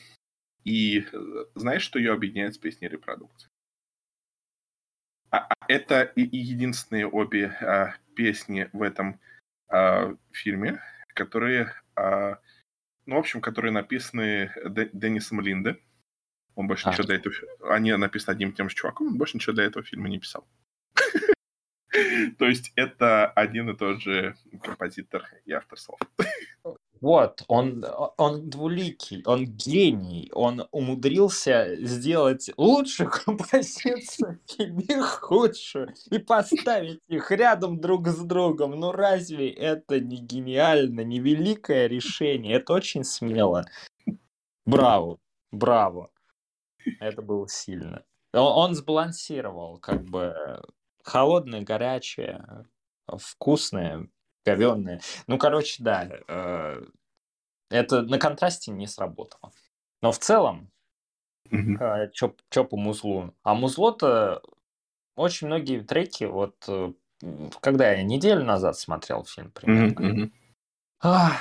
и э, знаешь, что ее объединяет с песней репродукции? А, а это и, и единственные обе а, песни в этом а, фильме, которые, а, ну, в общем, которые написаны Д- Деннисом Линде. Он больше А. ничего до этого... Они написаны одним и тем же чуваком, он больше ничего до этого фильма не писал. То есть это один и тот же композитор и автор слов. Вот, он, он двуликий, он гений, он умудрился сделать лучшую композицию и худшую, и поставить их рядом друг с другом. Ну разве это не гениально, не великое решение? Это очень смело. Браво, браво. Это было сильно. Он, он сбалансировал как бы холодное, горячее, вкусное, говёное. Ну, короче, да, э, это на контрасте не сработало. Но в целом, Мгм. э, чё по музлу? А музло-то очень многие треки, вот э, когда я неделю назад смотрел фильм примерно, ах,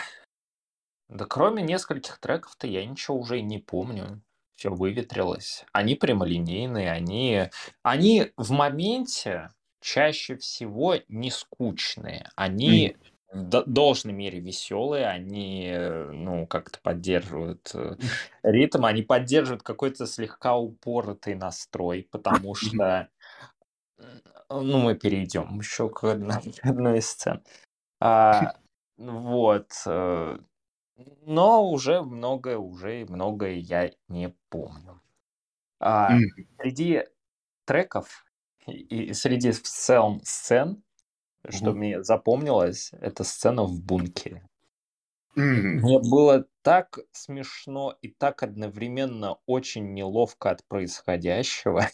да кроме нескольких треков-то я ничего уже и не помню. Все выветрилось. Они прямолинейные, они, они в моменте чаще всего не скучные. Они в до- должной мере веселые, они, э, ну, как-то поддерживают э, ритм, они поддерживают какой-то слегка упоротый настрой, потому что, м, ну, мы перейдем еще к одной, из сцен. А, вот. э, Но уже многое, уже многое я не помню. А, среди треков и, и среди в целом сцен, что Мгм. мне запомнилось, это сцена в бункере. Мне было так смешно и так одновременно очень неловко от происходящего.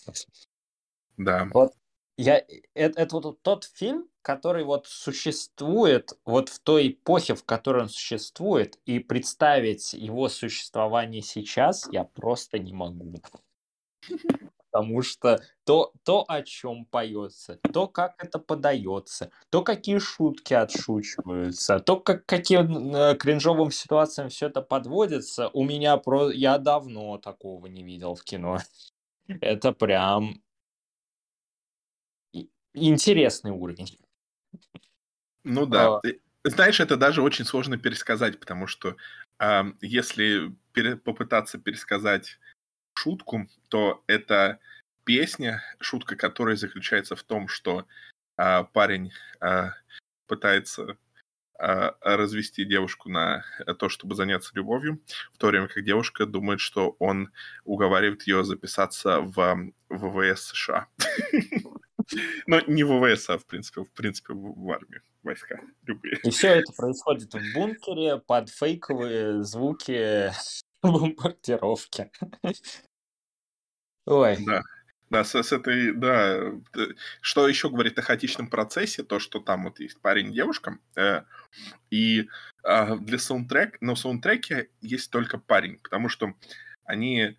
Да. Вот я, это, это вот тот фильм, который вот существует вот в той эпохе, в которой он существует, и представить его существование сейчас я просто не могу. Потому что то, то, о чем поется, то, как это подается, то, какие шутки отшучиваются, то, как, каким э, кринжовым ситуациям все это подводится, у меня про... Я давно такого не видел в кино. Это прям интересный уровень. Ну да. А. Э, Знаешь, это даже очень сложно пересказать, потому что если пере- попытаться пересказать шутку, то это песня, шутка которой заключается в том, что а, парень а, пытается а, развести девушку на то, чтобы заняться любовью, в то время как девушка думает, что он уговаривает ее записаться в ВВС США. Но не ВВС, а в принципе, в принципе в армию, войска любые. И все это происходит в бункере под фейковые звуки бомбардировки. Ой, Да. Да, с, с этой, да. т- Что еще говорит о хаотичном процессе, то, что там вот есть парень и девушка, э, и а, для саундтрека, но в саундтреке есть только парень, потому что они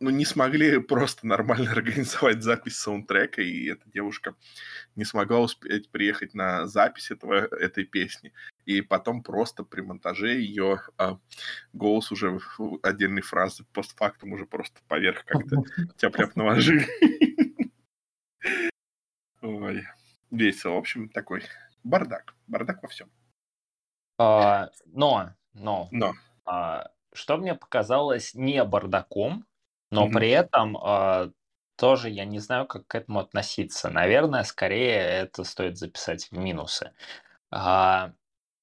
ну, не смогли просто нормально организовать запись саундтрека, и эта девушка не смогла успеть приехать на запись этого, этой песни. И потом просто при монтаже ее а, голос уже в отдельной фразы постфактум уже просто поверх как-то тяп-ляп наложили. Ой, весело. В общем, такой бардак. Бардак во всем. а, но, но, Но. а, что мне показалось не бардаком, но Мгм. при этом а, тоже я не знаю, как к этому относиться. Наверное, скорее это стоит записать в минусы. А,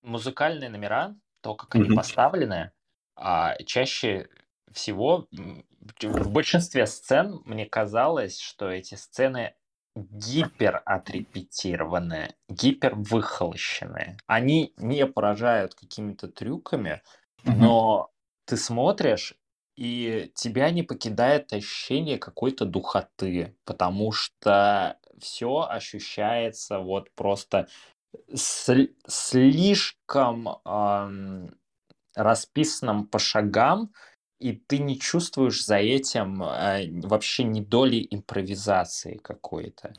музыкальные номера, то, как они Мгм. поставлены, а, чаще всего в большинстве сцен мне казалось, что эти сцены гипер отрепетированные, гипер выхолощенные. Они не поражают какими-то трюками, Мгм. но ты смотришь, и тебя не покидает ощущение какой-то духоты, потому что все ощущается вот просто сли- слишком ам, расписанным по шагам и ты не чувствуешь за этим э, вообще ни доли импровизации какой-то.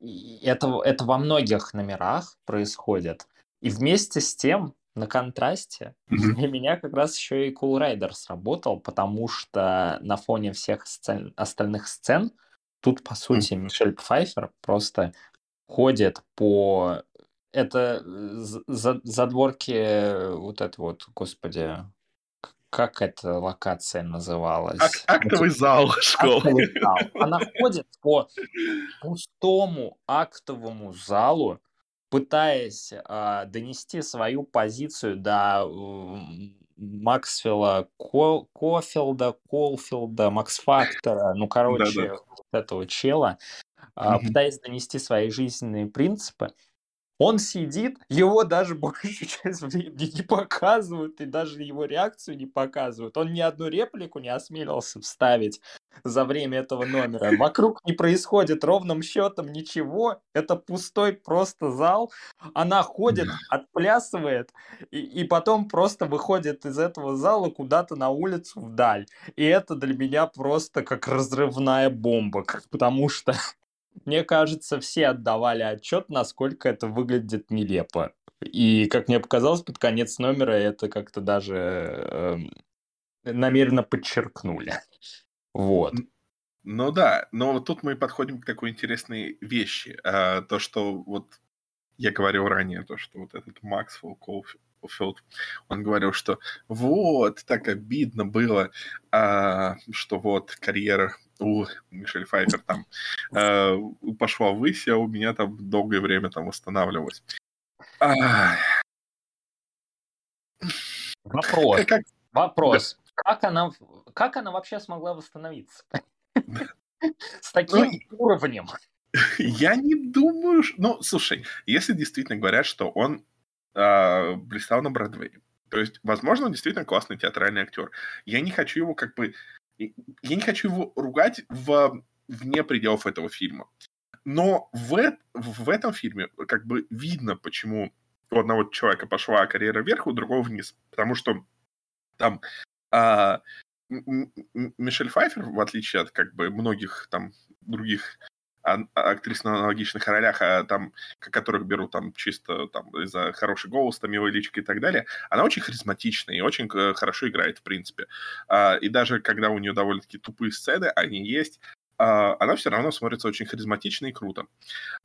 И это, это во многих номерах происходит. И вместе с тем, на контрасте, Мгм. для меня как раз еще и Cool Rider сработал, потому что на фоне всех сцен- остальных сцен тут, по сути, Мишель Пфайфер просто ходит по... Это з- за- задворки вот это вот, господи, как эта локация называлась? Ак- актовый зал школы. Актовый зал. Она ходит по пустому актовому залу, пытаясь а, донести свою позицию до м, Максвелла Ко- Кофилда, Колфилда, Макс Фактора, ну, короче, вот этого чела, а, Мгм. пытаясь донести свои жизненные принципы. Он сидит, его даже большую часть времени не показывают, и даже его реакцию не показывают. Он ни одну реплику не осмелился вставить за время этого номера. Вокруг не происходит ровным счетом ничего. Это пустой просто зал. Она ходит, отплясывает, и, и потом просто выходит из этого зала куда-то на улицу вдаль. И это для меня просто как разрывная бомба, потому что мне кажется, все отдавали отчет, насколько это выглядит нелепо. И, как мне показалось, под конец номера это как-то даже эм, намеренно подчеркнули. Вот. Ну да, но вот тут мы подходим к такой интересной вещи. А, то, что вот я говорил ранее, то, что вот этот Максвелл Колфилд, он говорил, что вот, так обидно было, а, что вот карьера у Мишель Файфер там а, пошла ввысь, а у меня там долгое время там восстанавливалась. Ах, Вопрос. как- Вопрос. Как она, как она вообще смогла восстановиться? С таким уровнем. Я не думаю. Ну, слушай, если действительно говорят, что он а, блистал на Бродвее, то есть, возможно, он действительно классный театральный актер. Я не хочу его как бы... Я не хочу его ругать в, вне пределов этого фильма. Но в, в этом фильме как бы видно, почему у одного человека пошла карьера вверх, у другого вниз. Потому что там а, Мишель Пфайфер, в отличие от как бы многих там других актрис на аналогичных ролях, а там, которых берут там чисто там из-за хороший голос, там милой личико и так далее, она очень харизматичная и очень э, хорошо играет, в принципе. А, и даже когда у нее довольно-таки тупые сцены, они есть, а, она все равно смотрится очень харизматично и круто.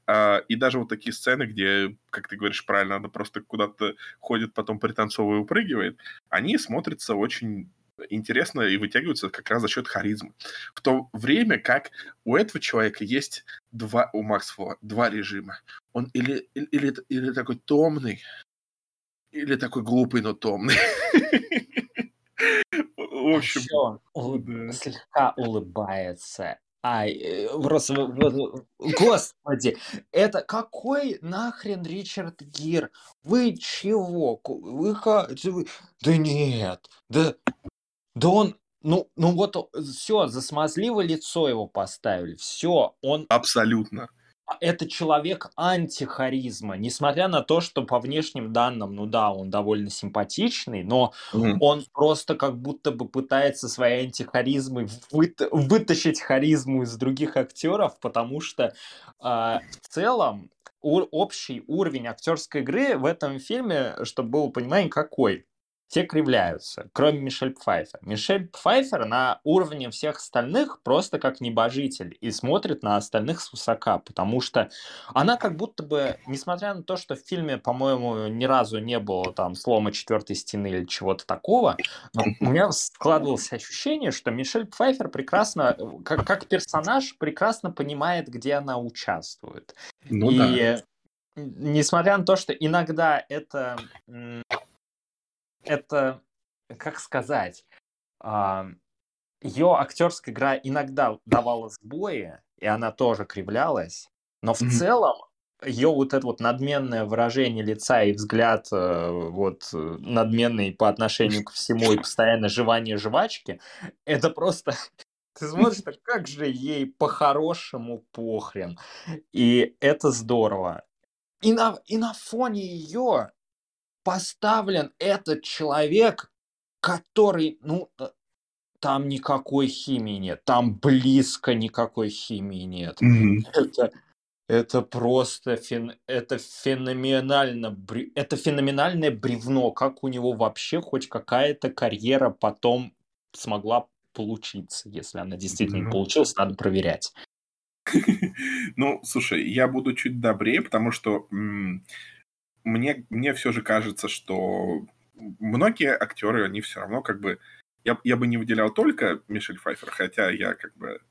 А, и даже вот такие сцены, где, как ты говоришь правильно, она просто куда-то ходит, потом пританцовывая и упрыгивает, они смотрятся очень интересно и вытягиваются как раз за счет харизмы. В то время как у этого человека есть два, у Максвелла, два режима. Он или, или, или, такой томный, или такой глупый, но томный. В общем, слегка улыбается. Ай, э, просто, господи, это какой нахрен Ричард Гир? Вы чего? Вы- Да нет, да, да он, ну, ну вот все, за смазливое лицо его поставили, все, он абсолютно. а это человек антихаризма, несмотря на то, что по внешним данным, ну да, он довольно симпатичный, но Мгм. он просто как будто бы пытается своей антихаризмой выта- вытащить харизму из других актеров, потому что а, в целом у- общий уровень актерской игры в этом фильме, чтобы было понимание, какой? Все кривляются, кроме Мишель Пфайфер. Мишель Пфайфер на уровне всех остальных просто как небожитель и смотрит на остальных свысока, потому что она как будто бы, несмотря на то, что в фильме, по-моему, ни разу не было там слома четвертой стены или чего-то такого, у меня складывалось ощущение, что Мишель Пфайфер прекрасно, как, как персонаж, прекрасно понимает, где она участвует. Ну и да. несмотря на то, что иногда это, это, как сказать, ее актерская игра иногда давала сбои, и она тоже кривлялась, но в Мгм. целом ее вот это вот надменное выражение лица и взгляд э, вот э, надменный по отношению к всему и постоянно жевание жвачки, это просто ты смотришь, так как же ей по-хорошему похрен. И это здорово. И на, и на фоне ее поставлен этот человек, который, ну, э, там никакой химии нет, там близко никакой химии нет. Мгм. Это, это просто фен- это феноменально, это феноменальное бревно, как у него вообще хоть какая-то карьера потом смогла получиться, если она действительно Ну. получилась, надо проверять. Ну, слушай, я буду чуть добрее, потому что мне, мне все же кажется, что многие актеры, они все равно как бы... Я, я бы не выделял только Мишель Пфайфер, хотя я как бы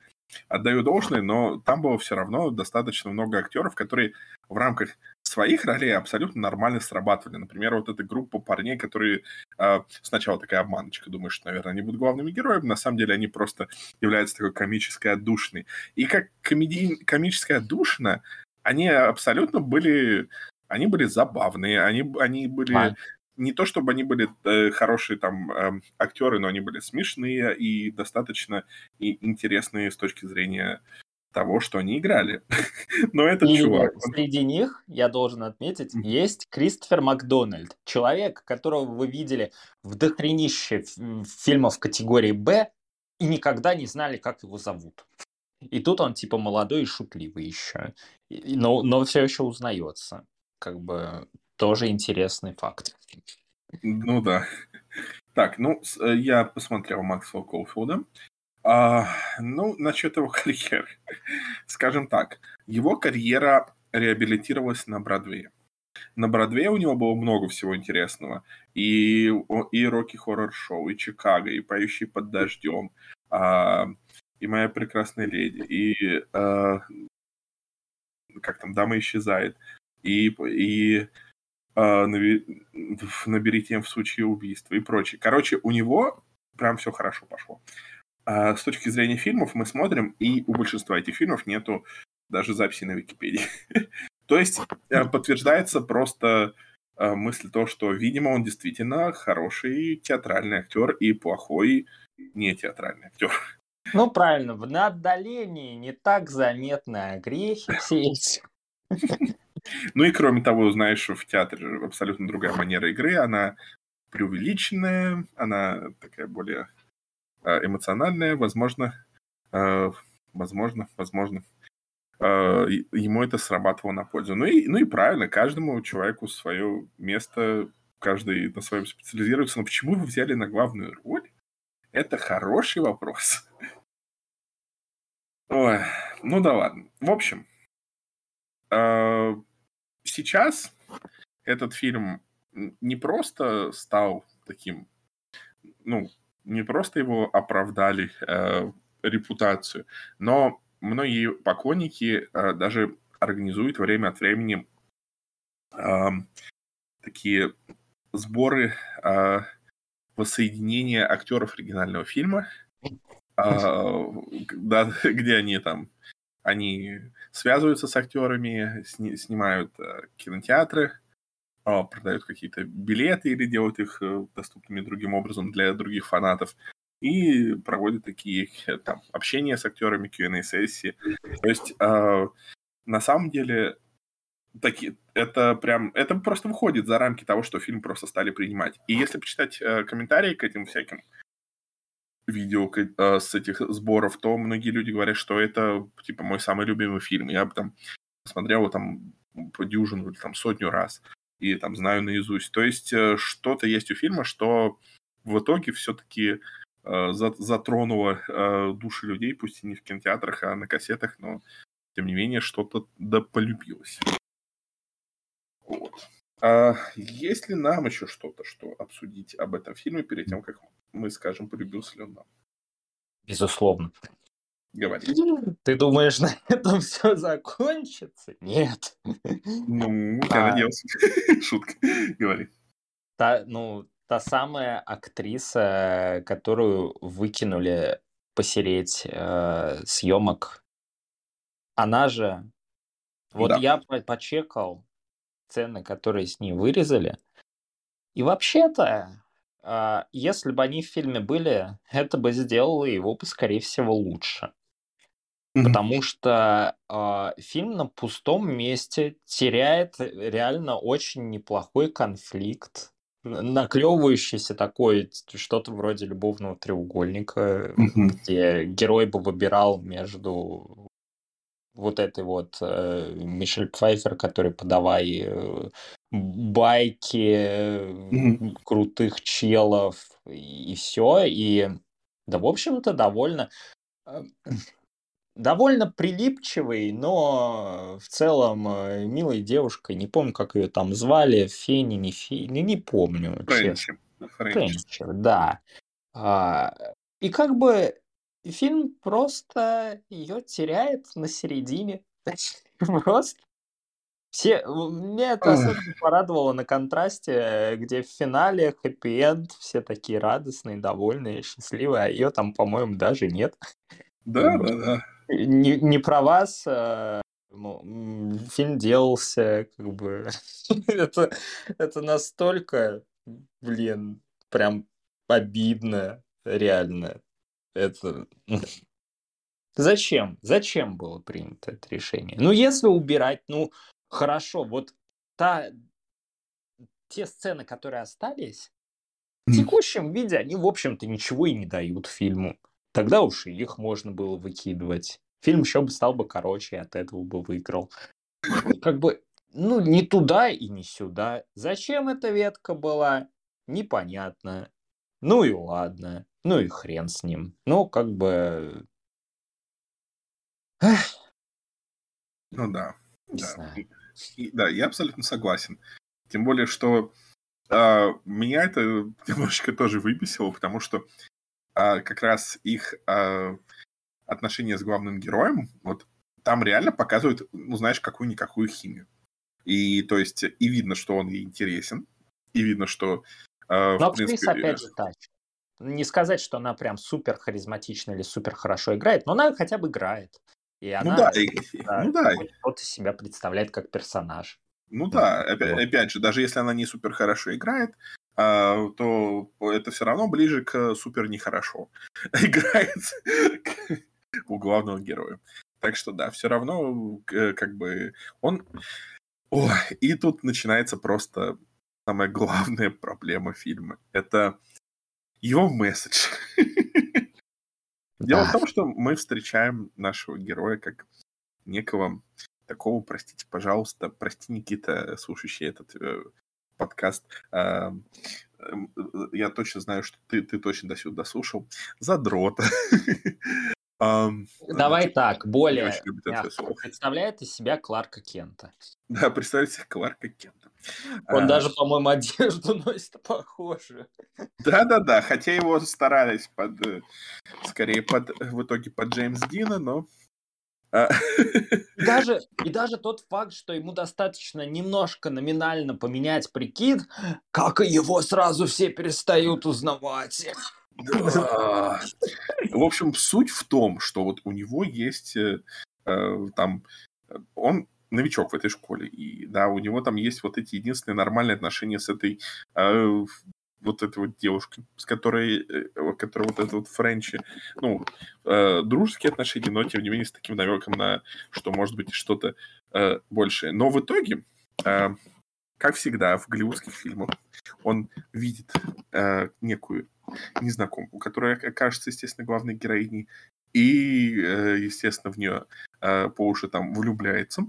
отдаю должное, но там было все равно достаточно много актеров, которые в рамках своих ролей абсолютно нормально срабатывали. Например, вот эта группа парней, которые а, сначала такая обманочка, думаешь, что, наверное, они будут главными героями, на самом деле они просто являются такой комической отдушиной. И как комедий... комическая отдушина, они абсолютно были... Они были забавные, они, они были... А, Не то чтобы они были э, хорошие там эм, актеры, но они были смешные и достаточно и интересные с точки зрения того, что они играли. Но этот И чувак, он- среди них, я должен отметить, Мгм. есть Кристофер Макдональд. Человек, которого вы видели в дохренище фильмов категории «Б» и никогда не знали, как его зовут. И тут он типа молодой и шутливый еще. Но, но все еще узнается. Как бы тоже интересный факт. Ну да. Так, ну, э, я посмотрел Максвелла Колфилда. А, ну, насчет его карьеры. Скажем так, его карьера реабилитировалась на Бродвее. На Бродвее у него было много всего интересного. И, и Рокки Хоррор Шоу, и Чикаго, и Поющий под дождем, а, и Моя прекрасная леди, и а, как там, Дама исчезает, и, и а, нави- набери тем в случае убийства и прочее. Короче, у него прям все хорошо пошло. А с точки зрения фильмов мы смотрим, и у большинства этих фильмов нету даже записи на Википедии. То есть э, подтверждается просто э, мысль то, что, видимо, он действительно хороший театральный актер и плохой не театральный актер. Ну, правильно, в отдалении не так заметны огрехи все эти. Ну и кроме того, знаешь, в театре абсолютно другая манера игры, она преувеличенная, она такая более э, эмоциональная, возможно, э, возможно, возможно, и- ему это срабатывало на пользу. Ну и, ну и правильно, каждому человеку свое место, каждый на своем специализируется. Но почему вы взяли на главную роль? Это хороший вопрос. Ой, ну да ладно. В общем, сейчас этот фильм не просто стал таким, ну, не просто его оправдали э, репутацию, но многие поклонники э, даже организуют время от времени ам, такие сборы э, воссоединения актеров оригинального фильма, а, да, где они там, они связываются с актерами, сни- снимают э, кинотеатры, а, продают какие-то билеты или делают их э, доступными другим образом для других фанатов и проводят такие э, там общения с актерами, Q&A-сессии. То есть э, на самом деле такие, это прям, это просто выходит за рамки того, что фильм просто стали принимать. И если почитать э, комментарии к этим всяким видео э, с этих сборов, то многие люди говорят, что это типа мой самый любимый фильм. Я бы там смотрел его там по дюжину или там сотню раз и там знаю наизусть. То есть э, что-то есть у фильма, что в итоге все-таки затронуло э, души людей, пусть и не в кинотеатрах, а на кассетах, но тем не менее что-то да полюбилось. Вот. А есть ли нам еще что-то, что обсудить об этом фильме перед тем, как скажем, полюбился ли он нам? Безусловно. Говори. Ты думаешь, на этом все закончится? Нет. Ну, я А. надеялся. Шутка. Говори. Та, ну, та самая актриса, которую выкинули посереть э, съемок, она же... Вот Да. я по- почекал цены, которые с ней вырезали. И вообще-то, если бы они в фильме были, это бы сделало его, бы, скорее всего, лучше. Мгм. Потому что а, фильм на пустом месте теряет реально очень неплохой конфликт наклевывающийся такой, что-то вроде любовного треугольника, Мгм. где герой бы выбирал между вот этой вот э, Мишель Пфайфер, который подавай э, байки э, Мгм. крутых челов и все. И да, в общем-то, довольно э, довольно прилипчивый, но в целом э, милой девушкой. Не помню, как ее там звали, Фени, не Фени, не помню. Френчер, да. А, и как бы фильм просто ее теряет на середине. Просто. Все, меня это особенно порадовало на контрасте, где в финале хэппи-энд, все такие радостные, довольные, счастливые, а ее там, по-моему, даже нет. Да, да, да. Не, не про вас, а, ну, фильм делался, как бы, это, это настолько, блин, прям обидно, реально. Это... Зачем? Зачем было принято это решение? Ну, если убирать, ну, хорошо, вот та, те сцены, которые остались, в текущем виде они, в общем-то, ничего и не дают фильму. Тогда уж и их можно было выкидывать. Фильм еще бы стал бы короче, и от этого бы выиграл. Как бы, ну, не туда и не сюда. Зачем эта ветка была? Непонятно. Ну и ладно. Ну и хрен с ним. Ну, как бы... Эх, Ну да. не Да. знаю. Да, я абсолютно согласен. Тем более, что а, меня это немножечко тоже выбесило, потому что а, как раз их а, отношения с главным героем, вот там реально показывают, ну, знаешь, какую-никакую химию. И то есть и видно, что он ей интересен, и видно, что а, Но в принципе... опять же, та. Не сказать, что она прям супер харизматична или супер хорошо играет, но она хотя бы играет. И Ну она да, и- да, ну да, из себя представляет как персонаж. Ну да, опять, Вот. опять же, даже если она не супер хорошо играет, а, то это все равно ближе к супер нехорошо играет у главного героя. Так что да, все равно как бы он... О, и тут начинается просто самая главная проблема фильма. Это его месседж. Дело в Да. том, что мы встречаем нашего героя как некого такого, простите, пожалуйста, прости, Никита, слушающий этот э, подкаст, эм, э, я точно знаю, что ты, ты точно до сюда дослушал, задрота. Ам, Давай так, более. Представляет из себя Кларка Кента. Да, представьте себе Кларка Кента. Он А, даже, по-моему, одежду носит похожую. Да-да-да, хотя его старались под, э, скорее под, э, в итоге под Джеймс Дина, но... а, И даже, и даже тот факт, что ему достаточно немножко номинально поменять прикид, как и его сразу все перестают узнавать. Да. В общем, суть в том, что вот у него есть э, там... Он новичок в этой школе, и да, у него там есть вот эти единственные нормальные отношения с этой э, вот этой вот девушкой, с которой, э, которая вот эта вот Френчи, ну, э, дружеские отношения, но тем не менее с таким намеком на, что может быть что-то э, большее. Но в итоге, э, как всегда в голливудских фильмах, он видит э, некую незнакомку, которая окажется, естественно, главной героиней, и, э, естественно, в нее э, по уши там влюбляется.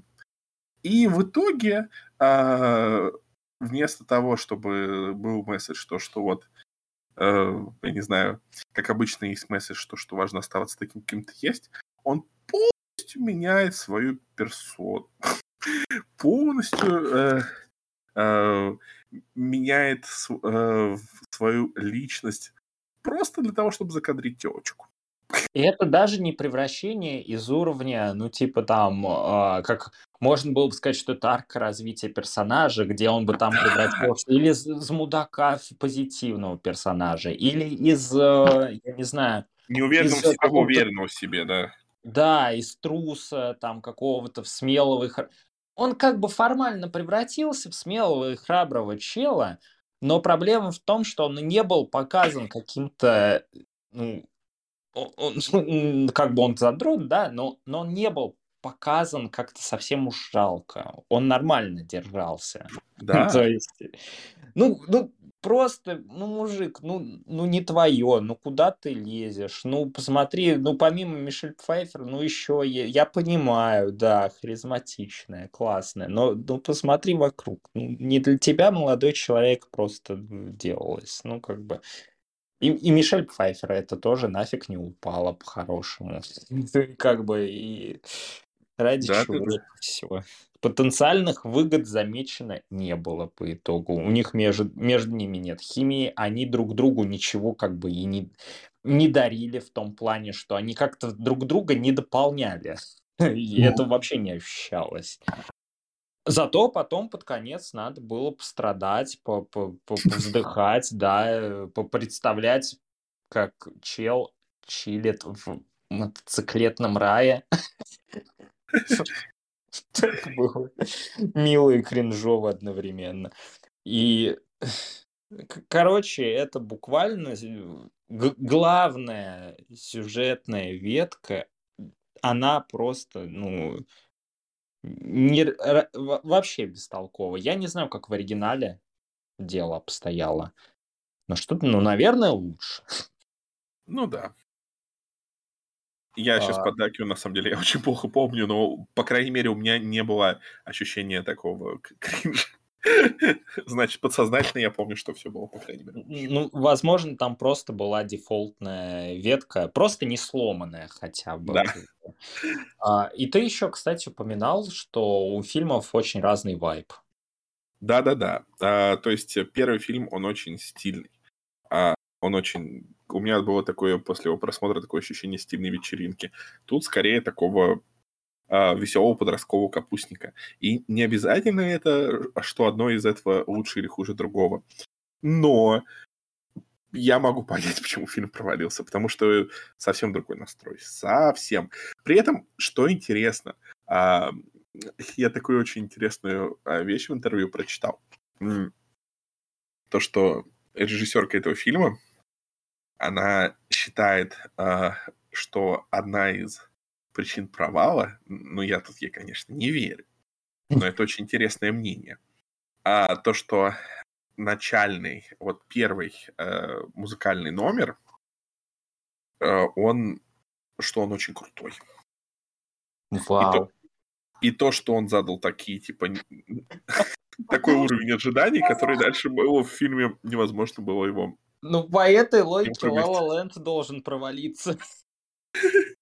И в итоге, э, вместо того, чтобы был месседж, то, что вот, э, я не знаю, как обычно есть месседж, то, что важно оставаться таким, каким ты есть, он полностью меняет свою персону. Полностью э, э, меняет э, свою личность просто для того, чтобы закадрить телочку. И это даже не превращение из уровня, ну, типа там, а, как можно было бы сказать, что это арка развития персонажа, где он бы там превратился или из, из мудака в позитивного персонажа, или из, э, я не знаю, Неуверенного Из-за себе, какого-то- уверенного в себе, да. да, из труса, там, какого-то в смелого Он как бы формально превратился в смелого и храброго чела, но проблема в том, что он не был показан каким-то, ну, он- он- как бы он задрот, да, но, но он не был показан как-то совсем уж жалко. Он нормально держался. Да. То есть, ну, ну, просто, ну, мужик, ну, ну не твое, ну куда ты лезешь? Ну, посмотри, ну, помимо Мишель Пфайфер, ну, еще я, я понимаю, да, харизматичная, классная, но ну, посмотри вокруг. Ну, не для тебя, молодой человек, просто делалось. Ну, как бы. И, и Мишель Пфайфер это тоже нафиг не упало по-хорошему. Как бы и ради Да, чего это все. Потенциальных выгод замечено не было по итогу. У них между, между ними нет химии, они друг другу ничего как бы и не, не дарили в том плане, что они как-то друг друга не дополняли. И Ну, это вообще не ощущалось. Зато потом под конец надо было пострадать, по- по- по- повздыхать, да, э, представлять, как чел чилит в мотоциклетном рае. Это было мило и кринжово одновременно. И, короче, это буквально г- главная сюжетная ветка, она просто, ну, не, вообще бестолково. Я не знаю, как в оригинале дело обстояло. Но что-то, ну, наверное, лучше. ну да. Я сейчас А, поддакиваю, на самом деле, я очень плохо помню, но, по крайней мере, у меня не было ощущения такого кринжа. Значит, подсознательно я помню, что все было, по крайней мере. ну, возможно, там просто была дефолтная ветка, просто не сломанная хотя бы. Да. А, и ты еще, кстати, упоминал, что у фильмов очень разный вайб. Да-да-да. А, то есть э, первый фильм, он очень стильный. А, он очень... У меня было такое, после его просмотра, такое ощущение стильной вечеринки. Тут скорее такого веселого подросткового капустника. И не обязательно это, что одно из этого лучше или хуже другого. Но я могу понять, почему фильм провалился, потому что совсем другой настрой. Совсем. При этом, что интересно, а, я такую очень интересную а, вещь в интервью прочитал. То, что режиссерка этого фильма, она считает, а, что одна из причин провала, ну, я тут ей, конечно, не верю, но это очень интересное мнение, а, то, что начальный, вот первый э, музыкальный номер, э, он, что он очень крутой. И то, Вау. и то, что он задал такие, типа, такой уровень ожиданий, который дальше было в фильме, невозможно было его Ну, по этой логике La Land должен провалиться.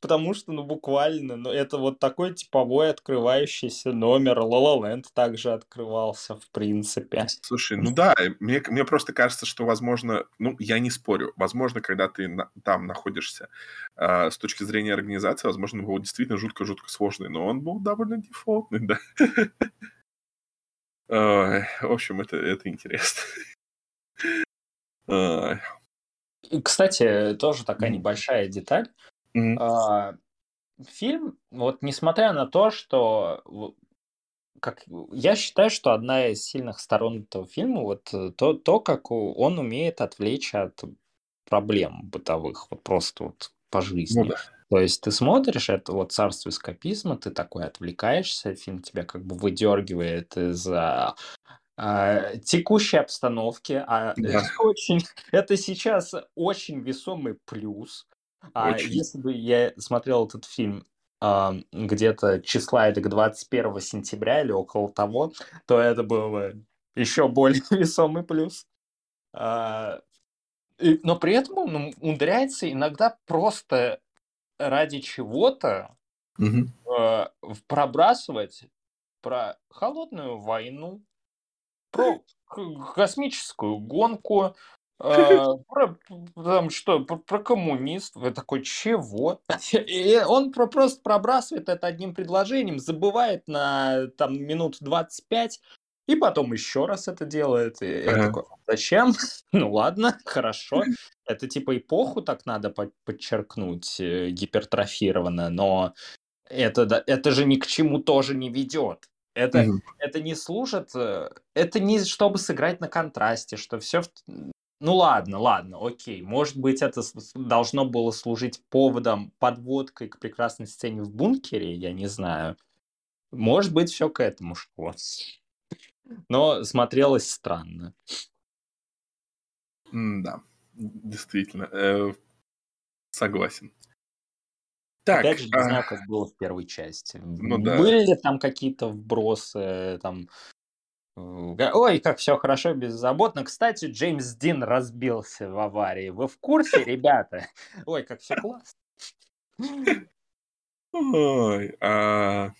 Потому что, ну, буквально, ну, это вот такой типовой открывающийся номер. La Land также открывался, в принципе. Слушай, ну да, мне, мне просто кажется, что, возможно, ну, я не спорю, возможно, когда ты на- там находишься, э, с точки зрения организации, возможно, был действительно жутко-жутко сложный, но он был довольно дефолтный, да. В общем, это, это интересно. Кстати, тоже такая небольшая деталь. А, Фильм, вот несмотря на то, что как я считаю, что одна из сильных сторон этого фильма вот э, то, то как он умеет отвлечь от проблем бытовых, вот просто вот по Ну жизни. да. То есть ты смотришь это вот царство эскапизма, ты такой отвлекаешься, фильм тебя как бы выдергивает из а, текущей обстановки, а Да. это очень, это сейчас очень весомый плюс. А Очень. если бы я смотрел этот фильм а, где-то числа это 21 сентября или около того, то это был бы еще более весомый плюс. А, и- но при этом он ум- умудряется иногда просто ради чего-то Мгм. э, пробрасывать про холодную войну, про космическую гонку, э, про там что, про, про коммунистов. Я такой, чего? И он про- просто пробрасывает это одним предложением, забывает на там минут 25, и потом еще раз это делает. И я Ага. такой, зачем? Ну ладно, хорошо. Это типа эпоху так надо под- подчеркнуть э, гипертрофированно, но это, это же ни к чему тоже не ведет. Это, Мгм. это не служит, э, это не чтобы сыграть на контрасте, что все... Ну ладно, ладно, окей. Может быть, это должно было служить поводом, подводкой к прекрасной сцене в бункере, я не знаю. Может быть, все к этому шло. Но смотрелось странно. Да, действительно. э, Согласен. Так, Опять же, не а, знаю, как было в первой части. ну да. Были ли там какие-то вбросы, там... э, Ой, как все хорошо, беззаботно. Кстати, Джеймс Дин разбился в аварии. Вы в курсе, ребята? Ой, как все классно. Ой, а,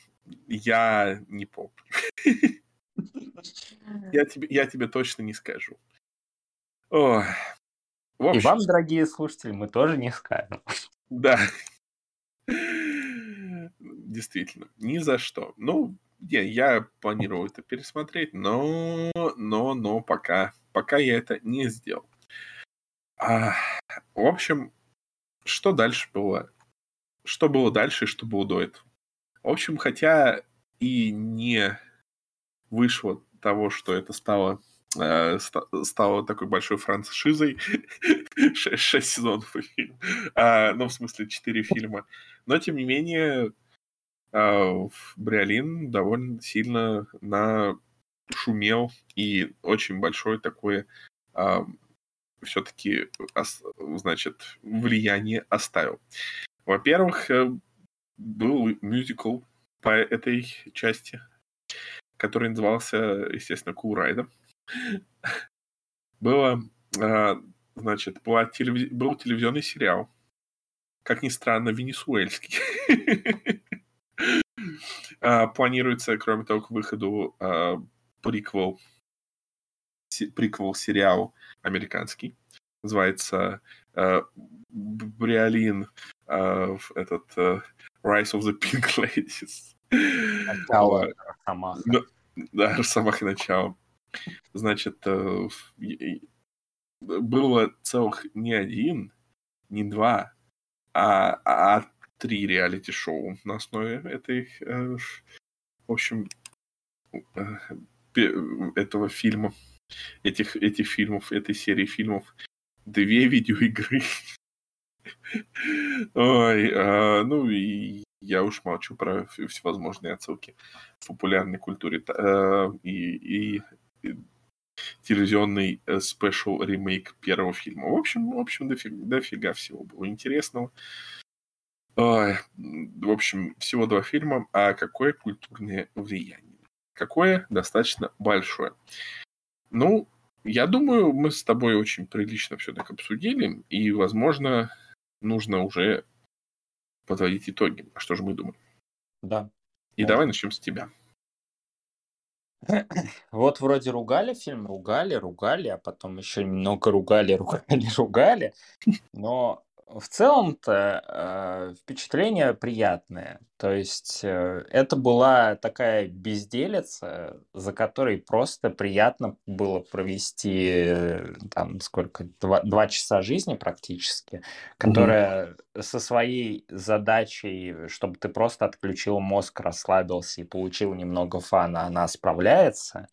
я не помню. Я тебе, я тебе точно не скажу. Ой, в И общем, вам, дорогие слушатели, мы тоже не скажем. да. Действительно, ни за что. Ну, не, я планировал это пересмотреть, но, но, но пока, пока я это не сделал. А, в общем, что дальше было? Что было дальше и что было до этого? В общем, хотя и не вышло того, что это стало, э, ста- стало такой большой франшизой, Ше- шесть сезонов и фильм, А, ну, в смысле, четыре фильма, но, тем не менее, Бриолин довольно сильно нашумел и очень большое такое все-таки, значит, влияние оставил. Во-первых, э, был мюзикл по этой части, который назывался, естественно, Cool Rider. Было, а, значит, была телевиз- был телевизионный сериал, как ни странно, венесуэльский. А, Планируется, кроме того, к выходу а, приквел, приквел сериал американский. Называется а, Бриолин, в- этот Rise of the Pink Ladies. Начало. Росомаха. Да, Росомаха начало. Значит, э, было целых не один, не два, а, а три реалити-шоу на основе этой, э, в общем, э, этого фильма, этих, этих фильмов, этой серии фильмов. Две видеоигры. Ой, а, ну и я уж молчу про вс- всевозможные отсылки в популярной культуре э, и, и- и телевизионный спешл ремейк первого фильма. В общем, в общем, дофига, дофига всего было интересного. Ой, в общем, всего два фильма, а какое культурное влияние? Какое достаточно большое. Ну, я думаю, мы с тобой очень прилично все так обсудили, и, возможно, нужно уже подводить итоги. А что же мы думаем? Да. И Можно. давай начнем с тебя. Вот вроде ругали фильм, ругали, ругали, а потом еще немного ругали, ругали, ругали. Но в целом-то э, впечатление приятное. То есть э, это была такая безделица, за которой просто приятно было провести э, там сколько, два, два часа жизни практически, которая со своей задачей, чтобы ты просто отключил мозг, расслабился и получил немного фана, она справляется.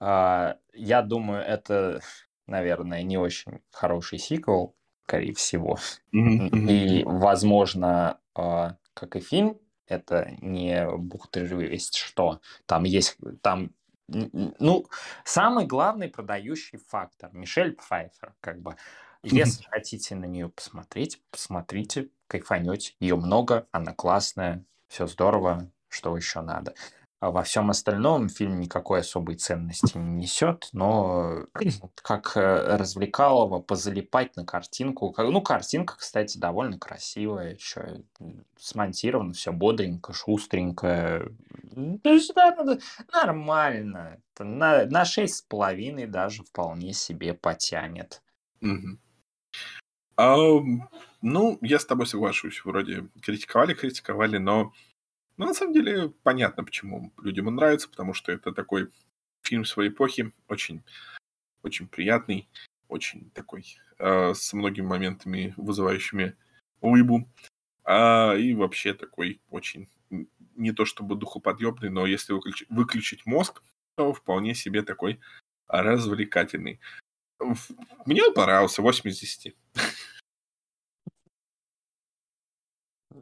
А, Я думаю, это, наверное, не очень хороший сиквел, скорее всего. И, возможно, а, как и фильм, это не бухты весть что. Там есть, там, ну, самый главный продающий фактор. Мишель Пфайфер, как бы. Если хотите на нее посмотреть, посмотрите, кайфанете. Ее много, она классная, все здорово, что еще надо. А во всем остальном фильм никакой особой ценности не несет, но как э, развлекалово позалипать на картинку. Ка- Ну, картинка, кстати, довольно красивая, еще смонтировано, все бодренько, шустренько. Ну, нормально. На, на 6,5 даже вполне себе потянет. Мгм. Ам, ну, я с тобой соглашусь. Вроде критиковали, критиковали, но, но на самом деле понятно, почему людям он нравится, потому что это такой фильм своей эпохи, очень, очень приятный, очень такой, э, с многими моментами, вызывающими улыбу, а, и вообще такой очень, не то чтобы духоподъемный, но если выключи- выключить мозг, то вполне себе такой развлекательный. Мне он понравился, 8 из 10.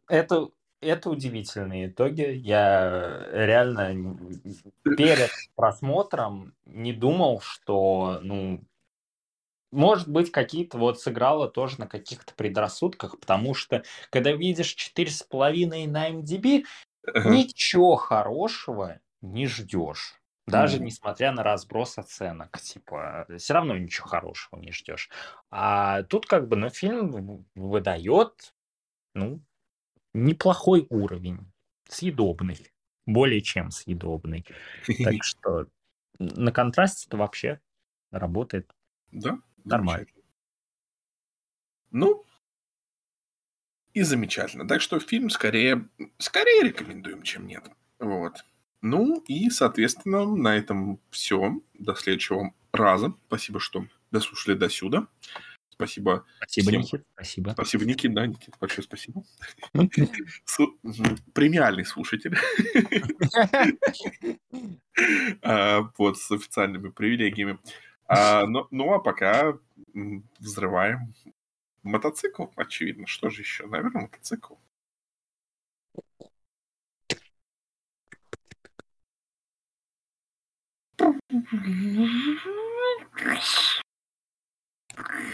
Это, это удивительные итоги. Я реально н- перед просмотром не думал, что, ну, может быть, какие-то вот сыграло тоже на каких-то предрассудках, потому что когда видишь 4,5 на MDB, Ага. ничего хорошего не ждешь. Даже Мгм. несмотря на разброс оценок, типа, все равно ничего хорошего не ждешь. А тут как бы, ну, фильм выдает, ну, неплохой уровень, съедобный, более чем съедобный. Так что на контрасте это вообще работает. Да, Нормально. Ну, и замечательно. Так что фильм скорее, скорее рекомендуем, чем нет. Вот. Ну и, соответственно, на этом все. До следующего раза. Спасибо, что дослушали до сюда. Спасибо. Спасибо, всем. Никит. Спасибо. Спасибо, Никит, да, Никит, большое спасибо. Ну, премиальный слушатель. А, вот, с официальными привилегиями. А, ну, ну, а пока взрываем мотоцикл, очевидно. Что же еще? Наверное, мотоцикл. Thank